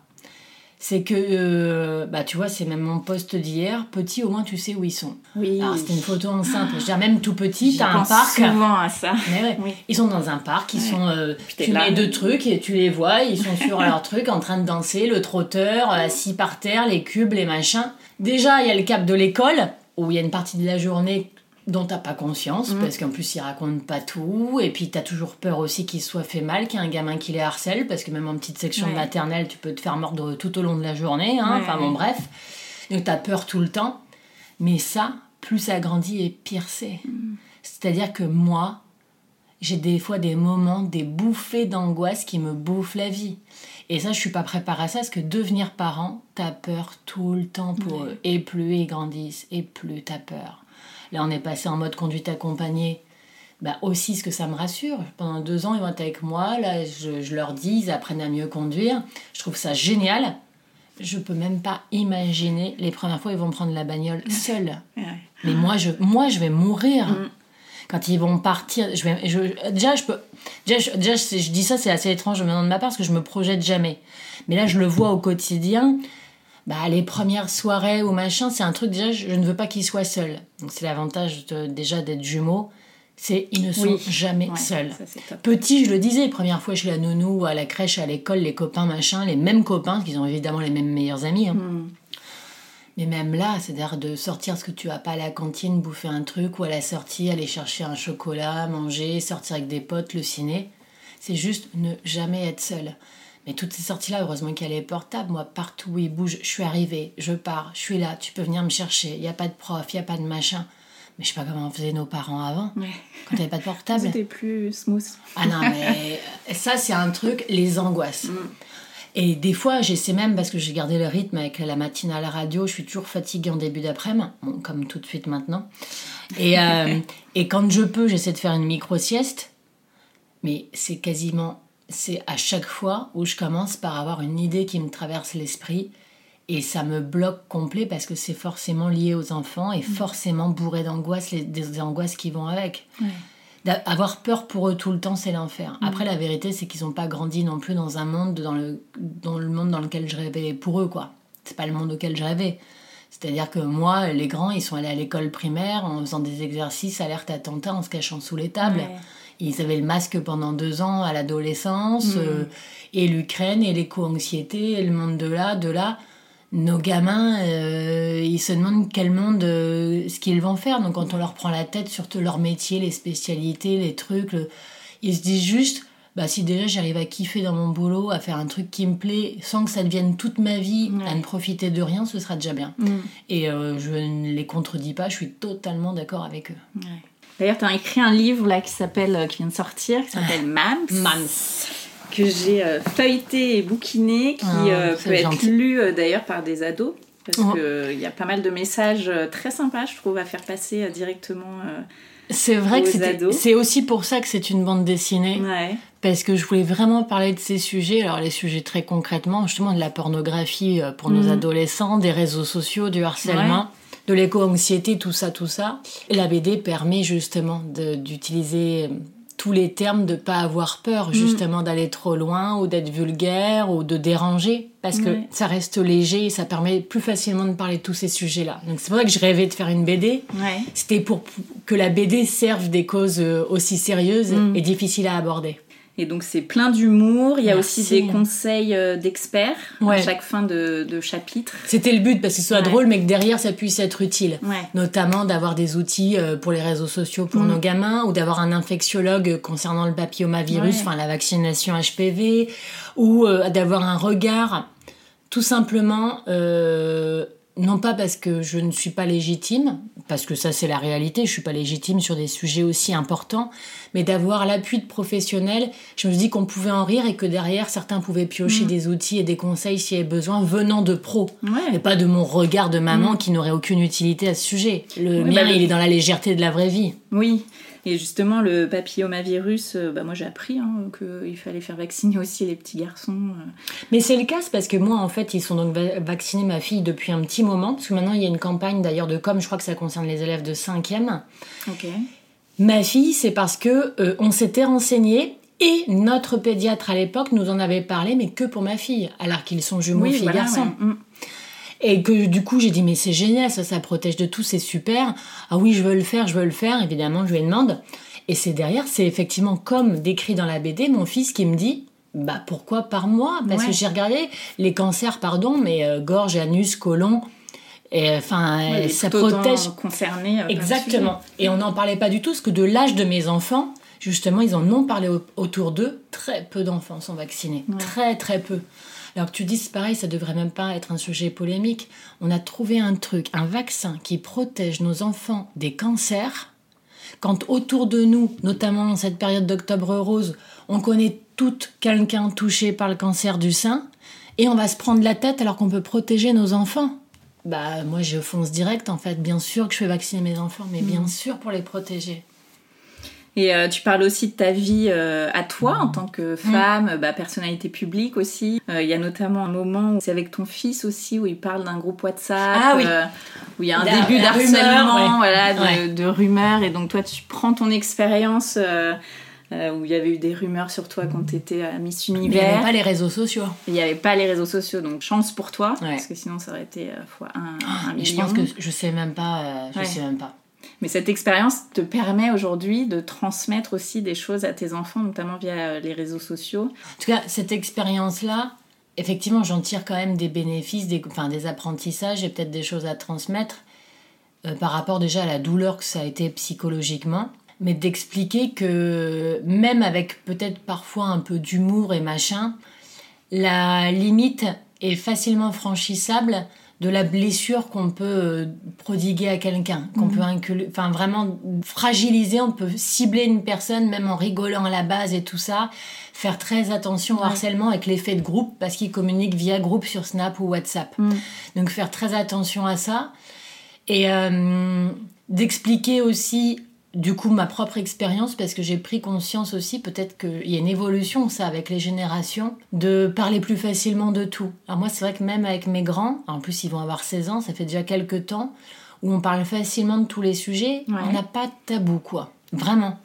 C'est que, euh, bah tu vois, c'est même mon poste d'hier. Petit, au moins tu sais où ils sont. Oui. Alors c'était une photo enceinte. Je veux dire, même tout petit, t'as un parc. souvent à ça. Mais ouais. Oui. Ils sont dans un parc, ils Ouais. sont. euh, tu mets deux trucs et tu les vois, ils sont sur leur truc en train de danser, le trotteur, euh, assis par terre, les cubes, les machins. Déjà, il y a le cap de l'école, où il y a une partie de la journée dont t'as pas conscience, Mm. parce qu'en plus ils racontent pas tout, et puis t'as toujours peur aussi qu'il soit fait mal, qu'il y ait un gamin qui les harcèle, parce que même en petite section Ouais. maternelle, tu peux te faire mordre tout au long de la journée, hein, Ouais, enfin bon bref. Donc t'as peur tout le temps, mais ça, plus ça grandit et pire c'est. Mm. C'est-à-dire que moi, j'ai des fois des moments, des bouffées d'angoisse qui me bouffent la vie. Et ça, je suis pas préparée à ça, parce que devenir parent, t'as peur tout le temps pour eux. Et plus ils grandissent, et plus t'as peur. Là, on est passé en mode conduite accompagnée. Bah aussi, ce que ça me rassure. Pendant deux ans, ils vont être avec moi. Là, je, je leur dis, ils apprennent à mieux conduire. Je trouve ça génial. Je peux même pas imaginer les premières fois, ils vont prendre la bagnole seuls. Ouais. Mais moi, je, moi, je vais mourir. Mm. Quand ils vont partir, je vais, je- déjà, je peux, déjà, je, déjà, je, dis ça, c'est assez étrange maintenant de ma part parce que je me projette jamais. Mais là, je le vois au quotidien. Bah, les premières soirées ou machin, c'est un truc déjà, je, je ne veux pas qu'ils soient seuls. Donc, c'est l'avantage déjà d'être jumeaux. C'est ils ne sont Oui. jamais Ouais, seuls. Ça. Petit, je le disais, première fois chez la nounou, à la crèche, à l'école, les copains, machin, les mêmes copains, qu'ils ont évidemment les mêmes meilleurs amis. hein. Hmm. Mais même là, c'est-à-dire de sortir ce que tu as pas à la cantine, bouffer un truc, ou à la sortie, aller chercher un chocolat, manger, sortir avec des potes, le ciné, c'est juste ne jamais être seul. Mais toutes ces sorties-là, heureusement a les portables. Moi, partout où ils bougent, je suis arrivée, je pars, je suis là, tu peux venir me chercher. Il n'y a pas de prof, il n'y a pas de machin. Mais je sais pas comment faisaient nos parents avant, Ouais. quand il n'y avait pas de portable. C'était plus smooth. Ah non, mais ça, c'est un truc, les angoisses. Et des fois, j'essaie même, parce que j'ai gardé le rythme avec la matinale radio, je suis toujours fatiguée en début d'après-midi, bon, comme tout de suite maintenant. Et, euh, et quand je peux, j'essaie de faire une micro-sieste, mais c'est quasiment, c'est à chaque fois où je commence par avoir une idée qui me traverse l'esprit, et ça me bloque complet parce que c'est forcément lié aux enfants et forcément bourré d'angoisses, les- des angoisses qui vont avec. Avoir peur pour eux tout le temps, c'est l'enfer. Après, la vérité, c'est qu'ils n'ont pas grandi non plus dans un monde, dans le, dans le monde dans lequel je rêvais pour eux, quoi. C'est pas le monde auquel je rêvais. C'est-à-dire que moi, les grands, ils sont allés à l'école primaire en faisant des exercices, alerte attentat, en se cachant sous les tables. Ouais. Ils avaient le masque pendant deux ans à l'adolescence, euh, et l'Ukraine, et l'éco-anxiété, et le monde de là, de là. Nos gamins, euh, ils se demandent quel monde, euh, ce qu'ils vont faire. Donc quand on leur prend la tête sur tout leur métier, les spécialités, les trucs, le- ils se disent juste, bah si déjà j'arrive à kiffer dans mon boulot, à faire un truc qui me plaît, sans que ça devienne toute ma vie, à ne profiter de rien, ce sera déjà bien. Et euh, je ne les contredis pas, je suis totalement d'accord avec eux. Ouais. D'ailleurs, tu as écrit un livre là qui s'appelle, euh, qui vient de sortir, qui s'appelle Mams, Mams. que j'ai euh, feuilleté et bouquiné, qui Ah, euh, peut être gentil. lu d'ailleurs par des ados. Parce Oh. qu'il y a pas mal de messages très sympas, je trouve, à faire passer directement. euh, C'est vrai que c'est aussi pour ça que c'est une bande dessinée. Ouais. Parce que je voulais vraiment parler de ces sujets, alors les sujets très concrètement, justement de la pornographie pour nos Mhm. adolescents, des réseaux sociaux, du harcèlement, de l'éco-anxiété, tout ça, tout ça. La BD permet justement d'utiliser euh, tous les termes, de pas avoir peur justement d'aller trop loin ou d'être vulgaire ou de déranger, parce que Ouais. ça reste léger et ça permet plus facilement de parler de tous ces sujets-là. Donc c'est pour ça que je rêvais de faire une BD. Ouais. C'était pour que la BD serve des causes euh, aussi sérieuses Mm. et difficiles à aborder. Et donc c'est plein d'humour, il y a Merci. aussi des conseils euh, d'experts à chaque fin de, de chapitre. C'était le but, parce que ce soit Ouais. drôle, mais que derrière, ça puisse être utile. Ouais. Notamment d'avoir des outils euh, pour les réseaux sociaux pour Mm. nos gamins, ou d'avoir un infectiologue concernant le papillomavirus, enfin la vaccination HPV, ou euh, d'avoir un regard, tout simplement, euh, non pas parce que je ne suis pas légitime, parce que ça c'est la réalité, je suis pas légitime sur des sujets aussi importants, mais d'avoir l'appui de professionnels. Je me dis qu'on pouvait en rire et que derrière, certains pouvaient piocher des outils et des conseils s'il y avait besoin venant de pros. Ouais. Et pas de mon regard de maman qui n'aurait aucune utilité à ce sujet. Le Oui, mien, bah, il est dans la légèreté de la vraie vie. Oui. Et justement, le papillomavirus, euh, bah, moi j'ai appris hein, qu'il fallait faire vacciner aussi les petits garçons. euh. Mais c'est le cas, c'est parce que moi, en fait, ils sont donc va- vaccinés, ma fille, depuis un petit moment. Parce que maintenant, il y a une campagne d'ailleurs de com, je crois que ça concerne les élèves de 5e. Ok. Ma fille, c'est parce que euh, on s'était renseigné et notre pédiatre à l'époque nous en avait parlé, mais que pour ma fille, alors qu'ils sont jumeaux Oui, filles voilà, garçons. ouais. Et que du coup, j'ai dit, mais c'est génial, ça, ça protège de tout, c'est super. Ah oui, je veux le faire, je veux le faire. Évidemment, je lui demande. Et c'est derrière, c'est effectivement comme décrit dans la BD, mon fils qui me dit, bah pourquoi par mois Parce Ouais. que j'ai regardé les cancers, pardon, mais euh, gorge, anus, côlon. Et enfin, Ouais, ça protège concerné. euh, Exactement. Et on n'en parlait pas du tout, parce que de l'âge de mes enfants, justement, ils en ont parlé au- autour d'eux. Très peu d'enfants sont vaccinés. Très, très peu. Alors que tu dis, pareil, ça devrait même pas être un sujet polémique. On a trouvé un truc, un vaccin qui protège nos enfants des cancers. Quand autour de nous, notamment en cette période d'octobre rose, on connaît toutes quelqu'un touché par le cancer du sein, et on va se prendre la tête alors qu'on peut protéger nos enfants. Bah moi je fonce direct en fait, bien sûr que je fais vacciner mes enfants, mais bien sûr pour les protéger. Et euh, tu parles aussi de ta vie euh, à toi en tant que femme, bah, personnalité publique aussi. Euh, Il y a notamment un moment où c'est avec ton fils aussi où il parle d'un groupe WhatsApp, Ah oui. où il y a un La- début d'harcèlement, ouais. voilà, de, Ouais. de rumeurs. Et donc toi, tu prends ton expérience euh, où il y avait eu des rumeurs sur toi quand tu étais à Miss Mais il n'y Univers. avait pas les réseaux sociaux. Il n'y avait pas les réseaux sociaux, donc chance pour toi, Ouais. parce que sinon ça aurait été euh, fois un, un Mais je pense que je sais même pas, euh, je Ouais. sais même pas. Mais cette expérience te permet aujourd'hui de transmettre aussi des choses à tes enfants, notamment via euh, les réseaux sociaux. En tout cas, cette expérience-là, effectivement, j'en tire quand même des bénéfices, des, des apprentissages et peut-être des choses à transmettre euh, par rapport déjà à la douleur que ça a été psychologiquement. Mais d'expliquer que même avec peut-être parfois un peu d'humour et machin, la limite est facilement franchissable de la blessure qu'on peut euh, prodiguer à quelqu'un, qu'on peut incul- enfin vraiment fragiliser, on peut cibler une personne même en rigolant à la base et tout ça, faire très attention au harcèlement avec l'effet de groupe parce qu'ils communiquent via groupe sur Snap ou WhatsApp. Donc faire très attention à ça. Et euh, d'expliquer aussi du coup ma propre expérience parce que j'ai pris conscience aussi peut-être qu'il y a une évolution ça avec les générations de parler plus facilement de tout. Alors moi c'est vrai que même avec mes grands, en plus ils vont avoir 16 ans, ça fait déjà quelques temps où on parle facilement de tous les sujets, Ouais. on n'a pas de tabou quoi. Vraiment.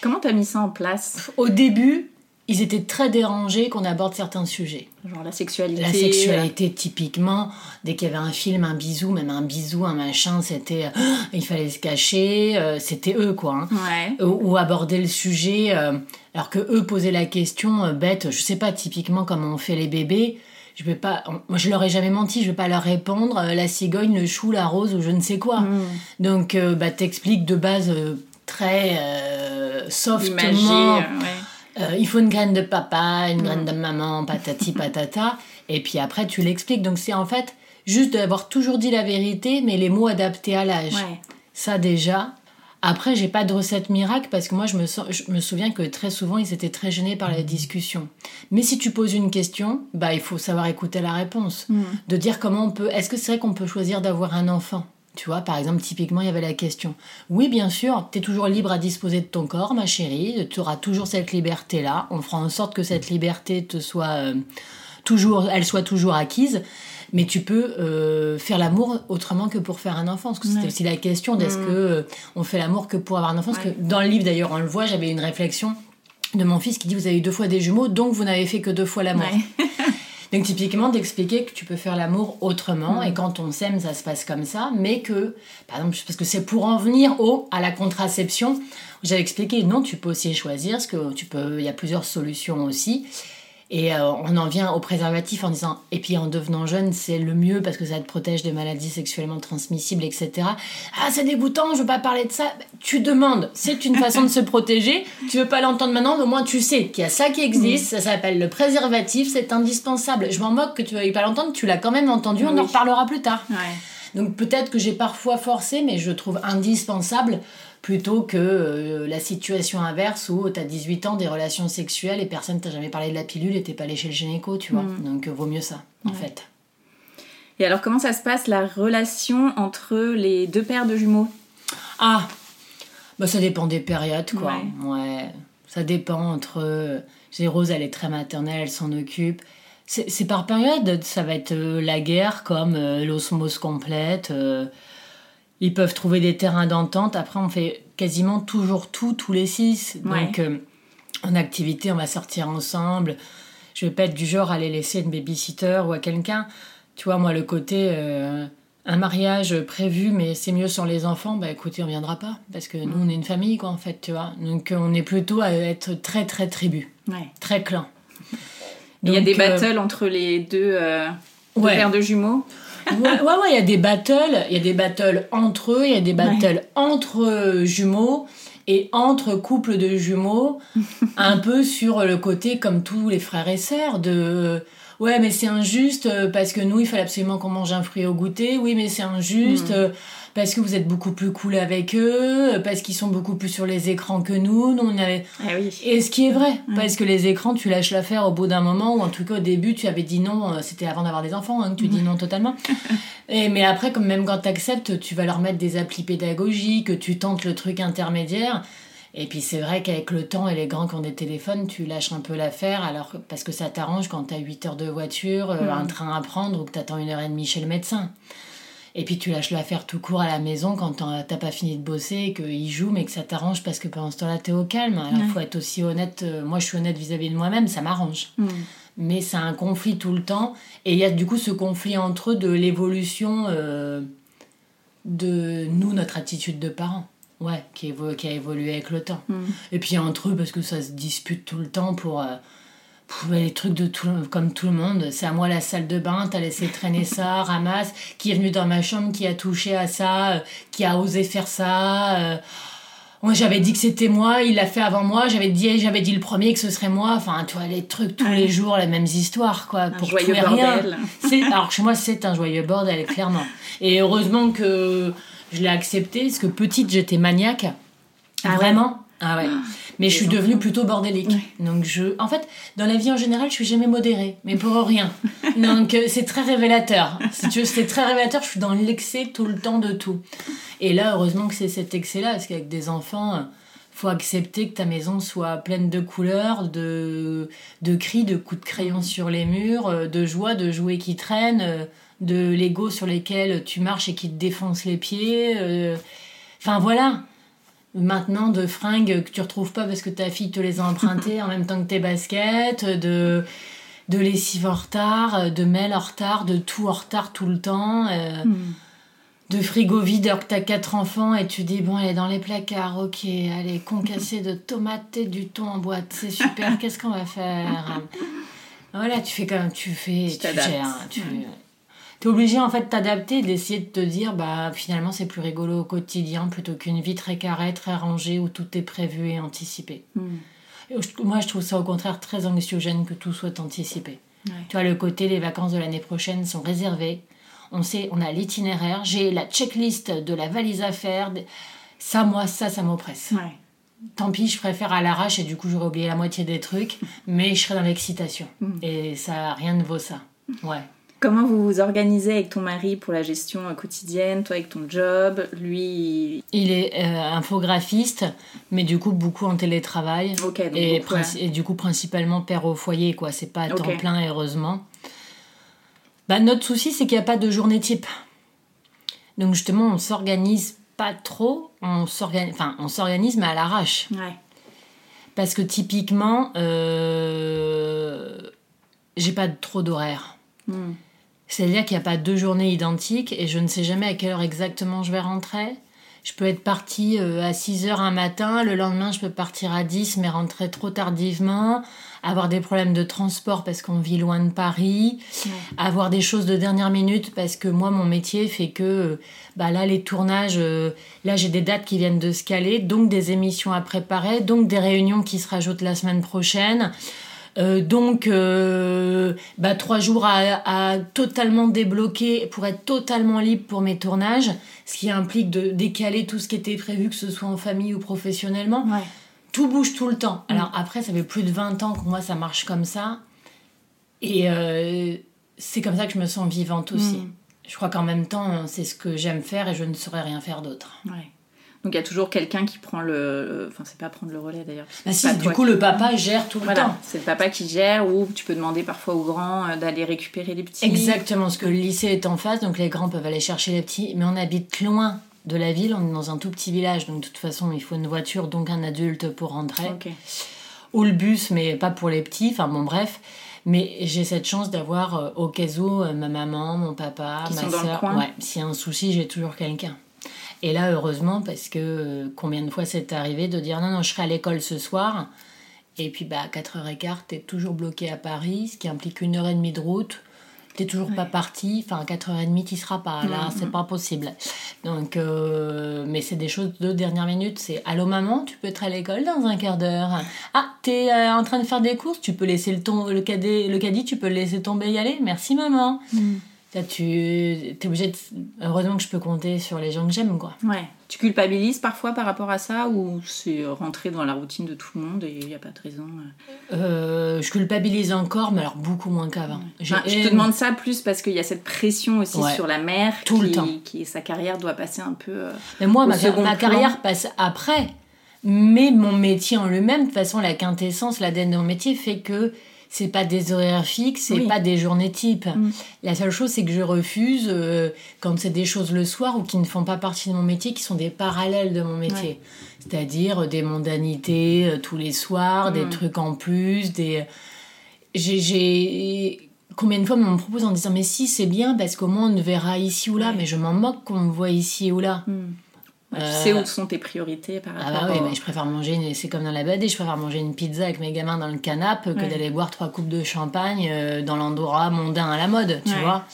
Comment t'as mis ça en place? Au début, ils étaient très dérangés qu'on aborde certains sujets. Genre la sexualité. La sexualité, typiquement, dès qu'il y avait un film, un bisou, même un bisou, un machin, c'était. euh, il fallait se cacher, euh, c'était eux, quoi. hein. Ouais. Ou, ou aborder le sujet, euh, alors que eux posaient la question bête, je sais pas, typiquement comment on fait les bébés. Je vais pas, moi je leur ai jamais menti, je vais pas leur répondre la cigogne, le chou, la rose ou je ne sais quoi. Mm. Donc bah t'expliques de base très softement. Ouais. Euh, il faut une graine de papa, une graine de maman, patati patata. Et puis après, tu l'expliques. Donc c'est en fait juste d'avoir toujours dit la vérité, mais les mots adaptés à l'âge. Ouais. Ça déjà. Après, j'ai pas de recette miracle parce que moi, je me, sens- je me souviens que très souvent, ils étaient très gênés par la discussion. Mais si tu poses une question, bah, il faut savoir écouter la réponse. De dire comment on peut. Est-ce que c'est vrai qu'on peut choisir d'avoir un enfant? Tu vois, par exemple, typiquement, il y avait la question. Oui, bien sûr, tu es toujours libre à disposer de ton corps, ma chérie. Tu auras toujours cette liberté-là. On fera en sorte que cette liberté te soit euh, toujours, elle soit toujours acquise. Mais tu peux euh, faire l'amour autrement que pour faire un enfant. Parce que c'était Ouais. aussi la question d'est-ce que euh, on fait l'amour que pour avoir un enfant. Parce Ouais. que dans le livre, d'ailleurs, on le voit, j'avais une réflexion de mon fils qui dit Vous avez eu deux fois des jumeaux, donc vous n'avez fait que deux fois l'amour. Ouais. Donc typiquement d'expliquer que tu peux faire l'amour autrement et quand on s'aime ça se passe comme ça, mais que par exemple parce que c'est pour en venir au à la contraception, j'avais expliqué non tu peux aussi choisir parce que tu peux il y a plusieurs solutions aussi et euh, on en vient au préservatif en disant et puis en devenant jeune c'est le mieux parce que ça te protège des maladies sexuellement transmissibles etc. Ah c'est dégoûtant je veux pas parler de ça. Tu demandes c'est une façon de se protéger. Tu veux pas l'entendre maintenant mais au moins tu sais qu'il y a ça qui existe. Ça s'appelle le préservatif c'est indispensable. Je m'en moque que tu veuilles pas l'entendre tu l'as quand même entendu on en reparlera plus tard. Ouais. Donc peut-être que j'ai parfois forcé, mais je trouve indispensable plutôt que euh, la situation inverse où tu as 18 ans, des relations sexuelles et personne t'a jamais parlé de la pilule et t'es pas allé chez le gynéco, tu vois. Donc euh, vaut mieux ça, en fait. Et alors, comment ça se passe la relation entre les deux paires de jumeaux? Ah bah ça dépend des périodes, quoi. Ouais. Ouais. Ça dépend entre... euh, j'ai Rose, elle est très maternelle, elle s'en occupe. C'est c'est par période, ça va être euh, la guerre comme euh, l'osmose complète. Ils peuvent trouver des terrains d'entente. Après, on fait quasiment toujours tout, tous les six. Donc, euh, en activité, on va sortir ensemble. Je vais pas être du genre à les laisser une babysitter ou à quelqu'un. Tu vois, moi, le côté euh, un mariage prévu, mais c'est mieux sans les enfants, bah écoutez, on viendra pas. Parce que nous, on est une famille, quoi, en fait, tu vois. Donc, on est plutôt à être très, très tribu, Ouais. très clan. Il y a des euh, battles entre les deux, deux Ouais. paires de jumeaux? Ouais, ouais, ouais, il y a des battles, il y a des battles entre eux, il y a des battles entre euh, jumeaux et entre couples de jumeaux, un peu sur le côté comme tous les frères et sœurs de euh, ouais mais c'est injuste euh, parce que nous il fallait absolument qu'on mange un fruit au goûter, oui mais c'est injuste euh, parce que vous êtes beaucoup plus cool avec eux, parce qu'ils sont beaucoup plus sur les écrans que nous, nous on avait Ah oui. et ce qui est vrai, parce que les écrans, tu lâches l'affaire au bout d'un moment, ou en tout cas au début, tu avais dit non, euh, c'était avant d'avoir des enfants, hein, que tu dis non totalement. Et, mais après, comme même quand tu acceptes, tu vas leur mettre des applis pédagogiques, tu tentes le truc intermédiaire. Et puis c'est vrai qu'avec le temps et les grands qui ont des téléphones, tu lâches un peu l'affaire, alors que- parce que ça t'arrange quand t'as 8 heures de voiture, euh, un train à prendre, ou que t'attends une heure et demie chez le médecin. Et puis tu lâches l'affaire tout court à la maison quand t'as pas fini de bosser et qu'ils jouent, mais que ça t'arrange parce que pendant ce temps-là, t'es au calme. Alors il faut être aussi honnête. euh, moi, je suis honnête vis-à-vis de moi-même, ça m'arrange. Mais c'est un conflit tout le temps. Et il y a du coup ce conflit entre eux de l'évolution euh, de nous, notre attitude de parents. Ouais, qui, évo- qui a évolué avec le temps. Et puis entre eux, parce que ça se dispute tout le temps pour. euh, les trucs de tout, comme tout le monde, c'est à moi la salle de bain, t'as laissé traîner ça, ramasse, qui est venu dans ma chambre, qui a touché à ça, euh, qui a osé faire ça. euh, moi j'avais dit que c'était moi, il l'a fait avant moi, j'avais dit, j'avais dit le premier que ce serait moi, enfin tu vois les trucs tous les jours, les mêmes histoires quoi, pour joyeux tout et rien. bordel. C'est- Alors chez moi c'est un joyeux bordel clairement. Et heureusement que je l'ai accepté, parce que petite j'étais maniaque. Ah ouais Vraiment Ah ouais. Mais je suis devenue plutôt bordélique. Donc je, en fait, dans la vie en général, je suis jamais modérée, mais pour rien. Donc euh, c'est très révélateur. Si tu veux, c'est très révélateur. Je suis dans l'excès tout le temps de tout. Et là, heureusement que c'est cet excès-là, parce qu'avec des enfants, euh, faut accepter que ta maison soit pleine de couleurs, de, de cris, de coups de crayon sur les murs, euh, de joie, de jouets qui traînent, de Lego sur lesquels tu marches et qui te défoncent les pieds. Enfin voilà. Maintenant de fringues que tu retrouves pas parce que ta fille te les a empruntées en même temps que tes baskets, de de lessive en retard, de mail en retard, de tout en retard tout le temps. euh, de frigo vide alors que t'as quatre enfants et tu dis bon elle est dans les placards ok allez concassé de tomates et du thon en boîte c'est super qu'est-ce qu'on va faire? Voilà tu fais comme tu fais Tu tu, gères tu es obligé en fait de t'adapter d'essayer de te dire bah finalement c'est plus rigolo au quotidien plutôt qu'une vie très carrée très rangée où tout est prévu et anticipé Et je- moi je trouve ça au contraire très anxiogène que tout soit anticipé tu vois, le côté les vacances de l'année prochaine sont réservées. On sait, on a l'itinéraire, j'ai la checklist de la valise à faire. Ça, moi, ça, ça m'oppresse. Ouais. Tant pis, je préfère à l'arrache et du coup, j'aurais oublié la moitié des trucs, mais je serais dans l'excitation. Et ça, rien ne vaut ça. Ouais. Comment vous vous organisez avec ton mari pour la gestion euh, quotidienne, toi avec ton job, lui Il est euh, infographiste, mais du coup, beaucoup en télétravail. Donc et, beaucoup, princi- ouais. et du coup, principalement père au foyer, quoi. C'est pas à temps plein, heureusement. Bah, notre souci, c'est qu'il n'y a pas de journée type. Donc, justement, on s'organise pas trop. On s'organise, enfin, on s'organise, mais à l'arrache. Ouais. Parce que typiquement, euh, j'ai pas trop d'horaire. Hmm. C'est-à-dire qu'il n'y a pas deux journées identiques et je ne sais jamais à quelle heure exactement je vais rentrer. Je peux être partie euh, à 6 heures un matin, le lendemain je peux partir à 10 mais rentrer trop tardivement, avoir des problèmes de transport parce qu'on vit loin de Paris, avoir des choses de dernière minute parce que moi mon métier fait que euh, bah là les tournages, euh, là j'ai des dates qui viennent de se caler, donc des émissions à préparer, donc des réunions qui se rajoutent la semaine prochaine. Euh, donc, euh, bah, trois jours à, à totalement débloquer pour être totalement libre pour mes tournages, ce qui implique de décaler tout ce qui était prévu, que ce soit en famille ou professionnellement. Ouais. Tout bouge tout le temps. Alors après, ça fait plus de 20 ans que moi, ça marche comme ça. Et euh, c'est comme ça que je me sens vivante aussi. Mm. Je crois qu'en même temps, c'est ce que j'aime faire et je ne saurais rien faire d'autre. Ouais. Donc il y a toujours quelqu'un qui prend le. Enfin, c'est pas prendre le relais d'ailleurs. Bah si, du coup, qui- le papa gère tout le Voilà, temps. c'est le papa qui gère ou tu peux demander parfois aux grands euh, d'aller récupérer les petits. Exactement, parce que le lycée est en face, donc les grands peuvent aller chercher les petits, mais on habite loin de la ville, on est dans un tout petit village, donc de toute façon il faut une voiture, donc un adulte pour rentrer, ou le bus, mais pas pour les petits, enfin bon bref. Mais j'ai cette chance d'avoir euh, au cas où euh, ma maman, mon papa, Qui ma sont dans le soeur. coin. Ouais, s'il y a un souci, j'ai toujours quelqu'un. Et là, heureusement, parce que euh, combien de fois c'est arrivé de dire non, non, je serai à l'école ce soir. Et puis, bah, à 4h15, t'es toujours bloqué à Paris, ce qui implique une heure et demie de route. T'es toujours pas parti. Enfin, à 4h30, t'y seras pas. Là, c'est pas possible. Donc, euh, mais c'est des choses de dernière minute. C'est Allô, maman, tu peux être à l'école dans un quart d'heure? Ah, t'es euh, en train de faire des courses, tu peux laisser le, ton, le, cadet, le caddie, tu peux le laisser tomber et y aller? Merci, maman. Là, tu es obligé de... Heureusement que je peux compter sur les gens que j'aime, quoi. Ouais. Tu culpabilises parfois par rapport à ça ou c'est rentré dans la routine de tout le monde et il n'y a pas de raison euh? Euh, je culpabilise encore, mais alors beaucoup moins qu'avant. Enfin, Je te demande ça plus parce qu'il y a cette pression aussi Ouais. sur la mère Tout qui, le temps. qui sa carrière doit passer un peu. euh, Mais moi, ma, ma carrière passe après. Mais mon métier en lui-même, de toute façon, la quintessence, l'ADN de mon métier fait que c'est pas des horaires fixes, c'est Oui. pas des journées types. Mm. La seule chose, c'est que je refuse euh, quand c'est des choses le soir ou qui ne font pas partie de mon métier, qui sont des parallèles de mon métier. C'est-à-dire euh, des mondanités euh, tous les soirs, des Mm. trucs en plus, des. J'ai-. Combien de fois on me propose en disant mais si c'est bien parce qu'au moins on ne verra ici ou là mais je m'en moque qu'on me voit ici ou là. Ouais, Euh, Tu sais où sont tes priorités par Ah rapport bah oui, au- mais je préfère manger, une- c'est comme dans la BD, je préfère manger une pizza avec mes gamins dans le canapé que Ouais. d'aller boire trois coupes de champagne euh, dans l'endroit mondain à la mode, tu Ouais, vois.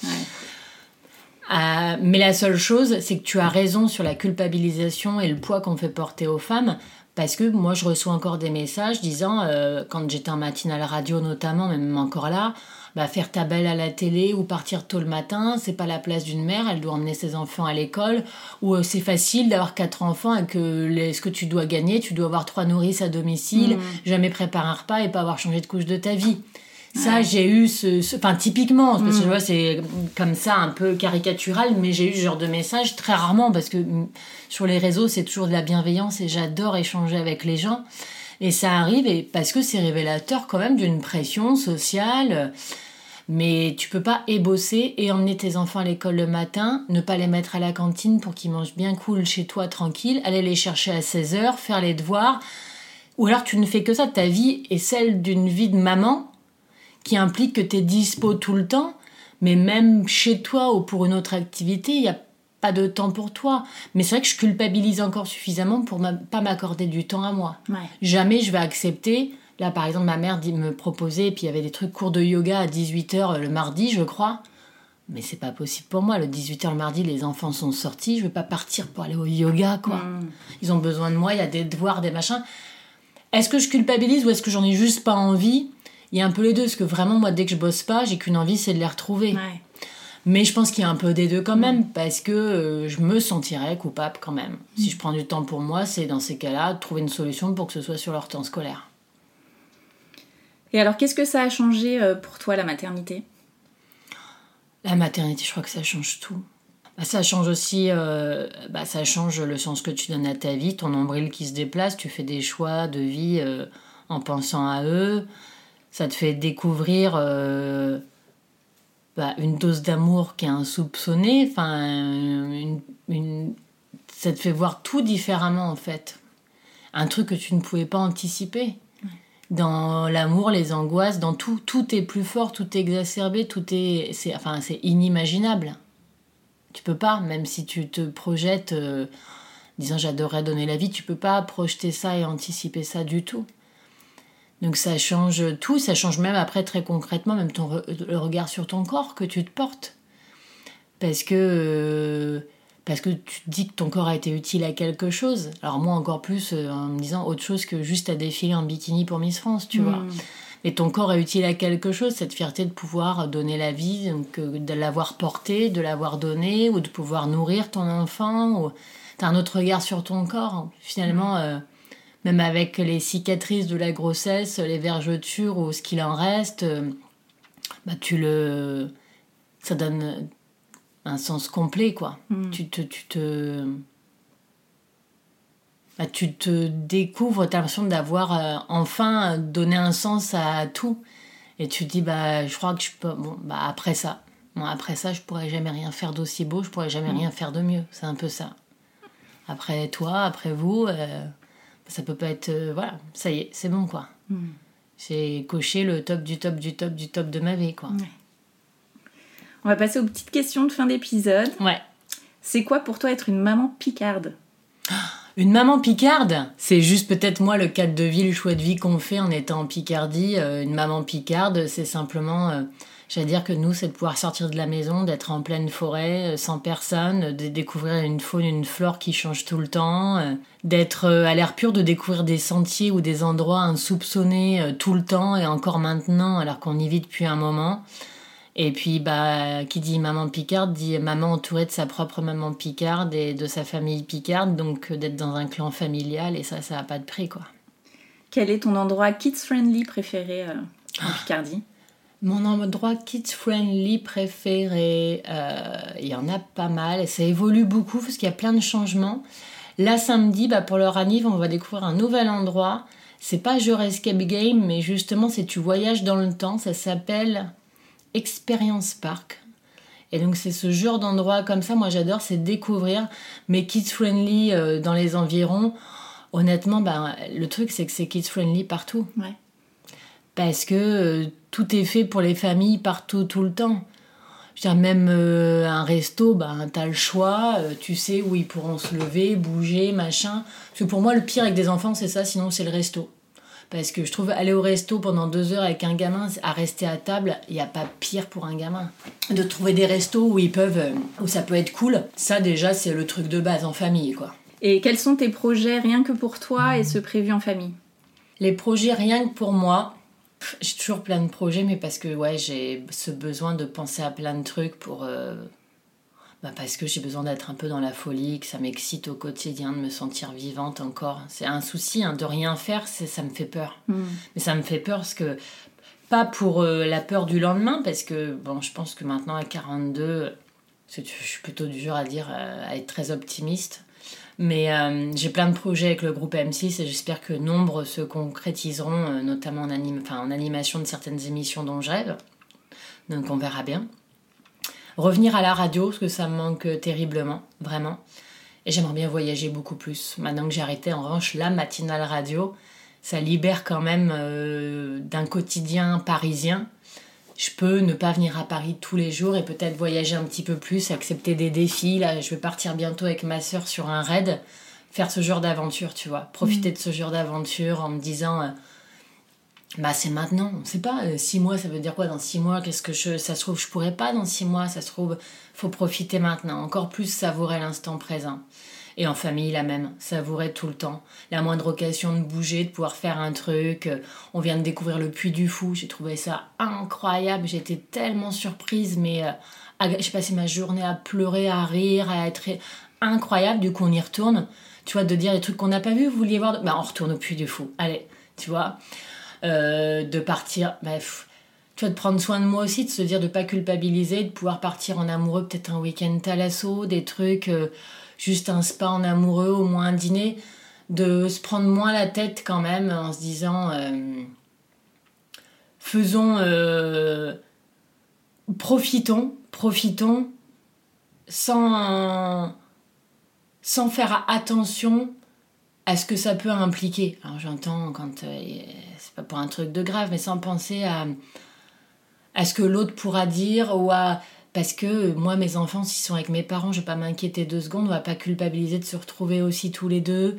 Euh, mais la seule chose, c'est que tu as raison sur la culpabilisation et le poids qu'on fait porter aux femmes. Parce que moi, je reçois encore des messages disant, euh, quand j'étais en matinale radio notamment, même encore là, bah, faire ta belle à la télé ou partir tôt le matin, c'est pas la place d'une mère, elle doit emmener ses enfants à l'école. Ou euh, c'est facile d'avoir quatre enfants et que les- ce que tu dois gagner, tu dois avoir trois nourrices à domicile, jamais préparer un repas et pas avoir changé de couche de ta vie. Ça, j'ai eu ce, ce- Enfin, typiquement, parce que tu vois, c'est comme ça, un peu caricatural, mais j'ai eu ce genre de message très rarement, parce que mm, sur les réseaux, c'est toujours de la bienveillance et j'adore échanger avec les gens. Et ça arrive, et parce que c'est révélateur quand même d'une pression sociale. Mais tu peux pas et bosser et emmener tes enfants à l'école le matin, ne pas les mettre à la cantine pour qu'ils mangent bien cool chez toi tranquille, aller les chercher à 16h, faire les devoirs. Ou alors tu ne fais que ça, ta vie est celle d'une vie de maman qui implique que tu es dispo tout le temps, mais même chez toi ou pour une autre activité, il n'y a pas de temps pour toi. Mais c'est vrai que je culpabilise encore suffisamment pour ma- pas m'accorder du temps à moi. Ouais. Jamais je vais accepter. Là, par exemple, ma mère dit, me proposait, puis il y avait des trucs cours de yoga à 18h le mardi, je crois. Mais c'est pas possible pour moi. Le 18h le mardi, les enfants sont sortis. Je vais pas partir pour aller au yoga, quoi. Ils ont besoin de moi, il y a des devoirs, des machins. Est-ce que je culpabilise ou est-ce que j'en ai juste pas envie? Il y a un peu les deux, parce que vraiment, moi, dès que je bosse pas, j'ai qu'une envie, c'est de les retrouver. Ouais. Mais je pense qu'il y a un peu des deux quand même, parce que euh, je me sentirais coupable quand même. Si je prends du temps pour moi, c'est dans ces cas-là, de trouver une solution pour que ce soit sur leur temps scolaire. Et alors, qu'est-ce que ça a changé euh, pour toi, la maternité? La maternité, je crois que ça change tout. Bah, ça change aussi, euh, bah, ça change le sens que tu donnes à ta vie, ton nombril qui se déplace, tu fais des choix de vie euh, en pensant à eux. Ça te fait découvrir euh, bah, une dose d'amour qui est insoupçonnée. Enfin, une- une- ça te fait voir tout différemment en fait. Un truc que tu ne pouvais pas anticiper. Dans l'amour, les angoisses, dans tout, tout est plus fort, tout est exacerbé, tout est, c'est, enfin, c'est inimaginable. Tu peux pas, même si tu te projettes, euh, disant j'adorerais donner la vie, tu peux pas projeter ça et anticiper ça du tout. Donc ça change tout, ça change même après très concrètement, même ton re- le regard sur ton corps que tu te portes. Parce que, euh, parce que tu te dis que ton corps a été utile à quelque chose. Alors moi encore plus euh, en me disant autre chose que juste à défiler en bikini pour Miss France, tu vois. Mais ton corps est utile à quelque chose, cette fierté de pouvoir donner la vie, donc, euh, de l'avoir porté, de l'avoir donné, ou de pouvoir nourrir ton enfant. Ou... T'as un autre regard sur ton corps. Finalement, euh, même avec les cicatrices de la grossesse, les vergetures ou ce qu'il en reste, euh, bah, tu le... ça donne un sens complet, quoi. Tu te... Tu te... bah, tu te découvres, tu as l'impression d'avoir euh, enfin donné un sens à tout. Et tu te dis, bah, je crois que je peux. Bon, bah, après ça. Bon, après ça, je pourrais jamais rien faire d'aussi beau, je pourrais jamais rien faire de mieux. C'est un peu ça. Après toi, après vous, euh, ça peut pas être. euh, voilà, ça y est, c'est bon, quoi. J'ai coché le top du top du top du top de ma vie, quoi. On va passer aux petites questions de fin d'épisode. Ouais. C'est quoi pour toi être une maman picarde? Une maman picarde, c'est juste peut-être moi le cadre de vie, le choix de vie qu'on fait en étant en Picardie. Euh, une maman picarde, c'est simplement, euh, j'allais dire que nous, c'est de pouvoir sortir de la maison, d'être en pleine forêt, euh, sans personne, de découvrir une faune, une flore qui change tout le temps, euh, d'être euh, à l'air pur, de découvrir des sentiers ou des endroits insoupçonnés tout le temps et encore maintenant, alors qu'on y vit depuis un moment. Et puis, bah, qui dit maman picarde dit maman entourée de sa propre maman picarde et de sa famille picarde, donc d'être dans un clan familial, et ça, ça n'a pas de prix, quoi. Quel est ton endroit kids-friendly préféré euh, en Picardie? Mon endroit kids-friendly préféré, euh, il y en a pas mal, ça évolue beaucoup parce qu'il y a plein de changements. Là, samedi, bah, pour leur anniv, on va découvrir un nouvel endroit. C'est pas Jure Escape Game, mais justement, c'est tu voyages dans le temps. Ça s'appelle Experience Park. Et donc, c'est ce genre d'endroit comme ça, moi j'adore, c'est découvrir. Mais kids-friendly euh, dans les environs, honnêtement, bah, le truc, c'est que c'est kids-friendly partout Ouais. Parce que euh, tout est fait pour les familles partout tout le temps. Je veux dire, même euh, un resto, ben, t'as le choix, euh, tu sais où ils pourront se lever, bouger, machin. Parce que pour moi, le pire avec des enfants, c'est ça, sinon c'est le resto. Parce que je trouve aller au resto pendant deux heures avec un gamin, à rester à table, il n'y a pas pire pour un gamin. De trouver des restos où ils peuvent, où ça peut être cool, ça déjà, c'est le truc de base en famille, quoi. Et quels sont tes projets rien que pour toi et ceux prévus en famille? Les projets rien que pour moi, j'ai toujours plein de projets, mais parce que ouais, j'ai ce besoin de penser à plein de trucs pour. euh, bah, parce que j'ai besoin d'être un peu dans la folie, que ça m'excite au quotidien, de me sentir vivante encore. C'est un souci, hein, de rien faire, ça me fait peur. Mais ça me fait peur parce que. Pas pour euh, la peur du lendemain, parce que bon, je pense que maintenant à 42, parce que je suis plutôt du genre à dire, euh, à être très optimiste. Mais euh, j'ai plein de projets avec le groupe M6 et j'espère que nombre se concrétiseront, euh, notamment en, animation de certaines émissions dont je rêve. Donc on verra bien. Revenir à la radio, parce que ça me manque terriblement, vraiment. Et j'aimerais bien voyager beaucoup plus. Maintenant que j'ai arrêté en revanche la matinale radio, ça libère quand même euh, d'un quotidien parisien. Je peux ne pas venir à Paris tous les jours et peut-être voyager un petit peu plus, accepter des défis. Là, je vais partir bientôt avec ma soeur sur un raid, faire ce genre d'aventure, tu vois. Profiter Mm. de ce genre d'aventure en me disant, euh, bah c'est maintenant. On sait pas, euh, six mois, ça veut dire quoi dans six mois? Qu'est-ce que je, ça se trouve, je pourrais pas dans six mois. Ça se trouve, faut profiter maintenant. Encore plus savourer l'instant présent. Et en famille, la même, savourer tout le temps. La moindre occasion de bouger, de pouvoir faire un truc. Euh, On vient de découvrir le Puy du Fou, j'ai trouvé ça incroyable. J'étais tellement surprise, mais euh, j'ai passé ma journée à pleurer, à rire, à être incroyable. Du coup, on y retourne. Tu vois, de dire des trucs qu'on n'a pas vus, vous vouliez voir. Bah, on retourne au Puy du Fou. Allez, tu vois. Euh, de partir, bah, pff, tu vois, de prendre soin de moi aussi, de se dire de pas culpabiliser, de pouvoir partir en amoureux, peut-être un week-end thalasso, des trucs, juste un spa en amoureux, au moins un dîner, de se prendre moins la tête quand même en se disant euh, faisons, euh, profitons, profitons sans, faire attention à ce que ça peut impliquer. Alors j'entends quand euh, c'est pas pour un truc de grave, mais sans penser à, à ce que l'autre pourra dire ou à parce que moi mes enfants s'ils sont avec mes parents, je vais pas m'inquiéter deux secondes, on va pas culpabiliser de se retrouver aussi tous les deux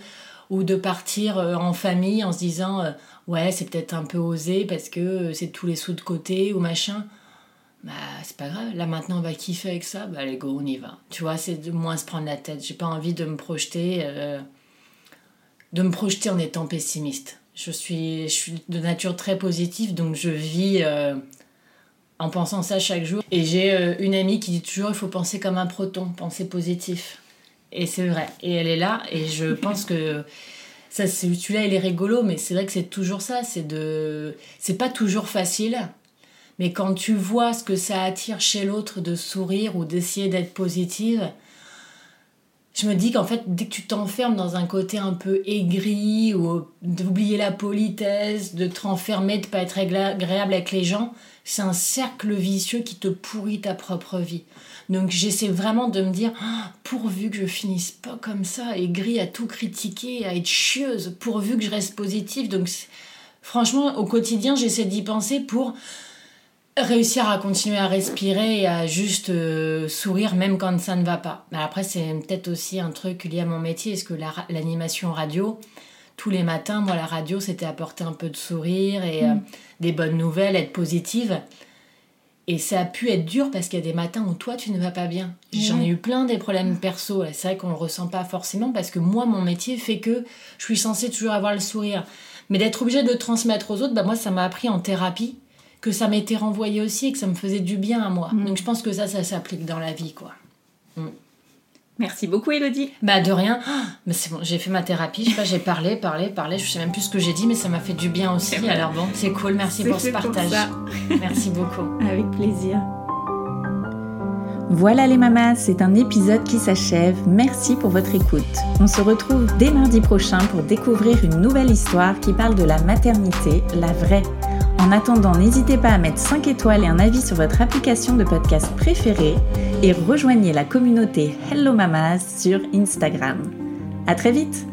ou de partir euh, en famille en se disant euh, ouais c'est peut-être un peu osé parce que euh, c'est tous les sous de côté ou machin. Bah c'est pas grave, là maintenant on va kiffer avec ça, bah allez go on y va. Tu vois c'est de moins se prendre la tête. J'ai pas envie de me projeter. de me projeter en étant pessimiste. Je suis, je suis de nature très positive, donc je vis en pensant ça chaque jour. Et j'ai euh, une amie qui dit toujours il faut penser comme un proton, penser positif. Et c'est vrai. Et elle est là, et je pense que ça, celui-là, il est rigolo, mais c'est vrai que c'est toujours ça. C'est de, c'est pas toujours facile. Mais quand tu vois ce que ça attire chez l'autre de sourire ou d'essayer d'être positive, je me dis qu'en fait, dès que tu t'enfermes dans un côté un peu aigri ou d'oublier la politesse, de te renfermer, de pas être agréable avec les gens, c'est un cercle vicieux qui te pourrit ta propre vie. Donc j'essaie vraiment de me dire, Ah, pourvu que je finisse pas comme ça, aigri à tout critiquer, à être chieuse, pourvu que je reste positive. Donc franchement, au quotidien, j'essaie d'y penser pour réussir à continuer à respirer et à juste euh, sourire même quand ça ne va pas. Mais après, c'est peut-être aussi un truc lié à mon métier, est-ce que l'animation radio, tous les matins, moi, la radio, c'était apporter un peu de sourire et euh, des bonnes nouvelles, être positive. Et ça a pu être dur parce qu'il y a des matins où toi, tu ne vas pas bien. J'en ai eu plein des problèmes perso. C'est vrai qu'on le ressent pas forcément parce que moi, mon métier fait que je suis censée toujours avoir le sourire. Mais d'être obligée de le transmettre aux autres, bah moi, ça m'a appris en thérapie que ça m'était renvoyé aussi et que ça me faisait du bien à moi. Donc je pense que ça, ça s'applique dans la vie, quoi. Merci beaucoup, Elodie. Bah de rien. Ah, mais c'est bon, j'ai fait ma thérapie. Je sais pas, j'ai parlé, parlé, parlé. Je sais même plus ce que j'ai dit, mais ça m'a fait du bien aussi. Alors bon, c'est cool. Merci pour ce pour partage. Merci beaucoup. Avec plaisir. Voilà les mamas, c'est un épisode qui s'achève. Merci pour votre écoute. On se retrouve dès mardi prochain pour découvrir une nouvelle histoire qui parle de la maternité, la vraie. En attendant, n'hésitez pas à mettre 5 étoiles et un avis sur votre application de podcast préférée et rejoignez la communauté Hello Mamas sur Instagram. À très vite!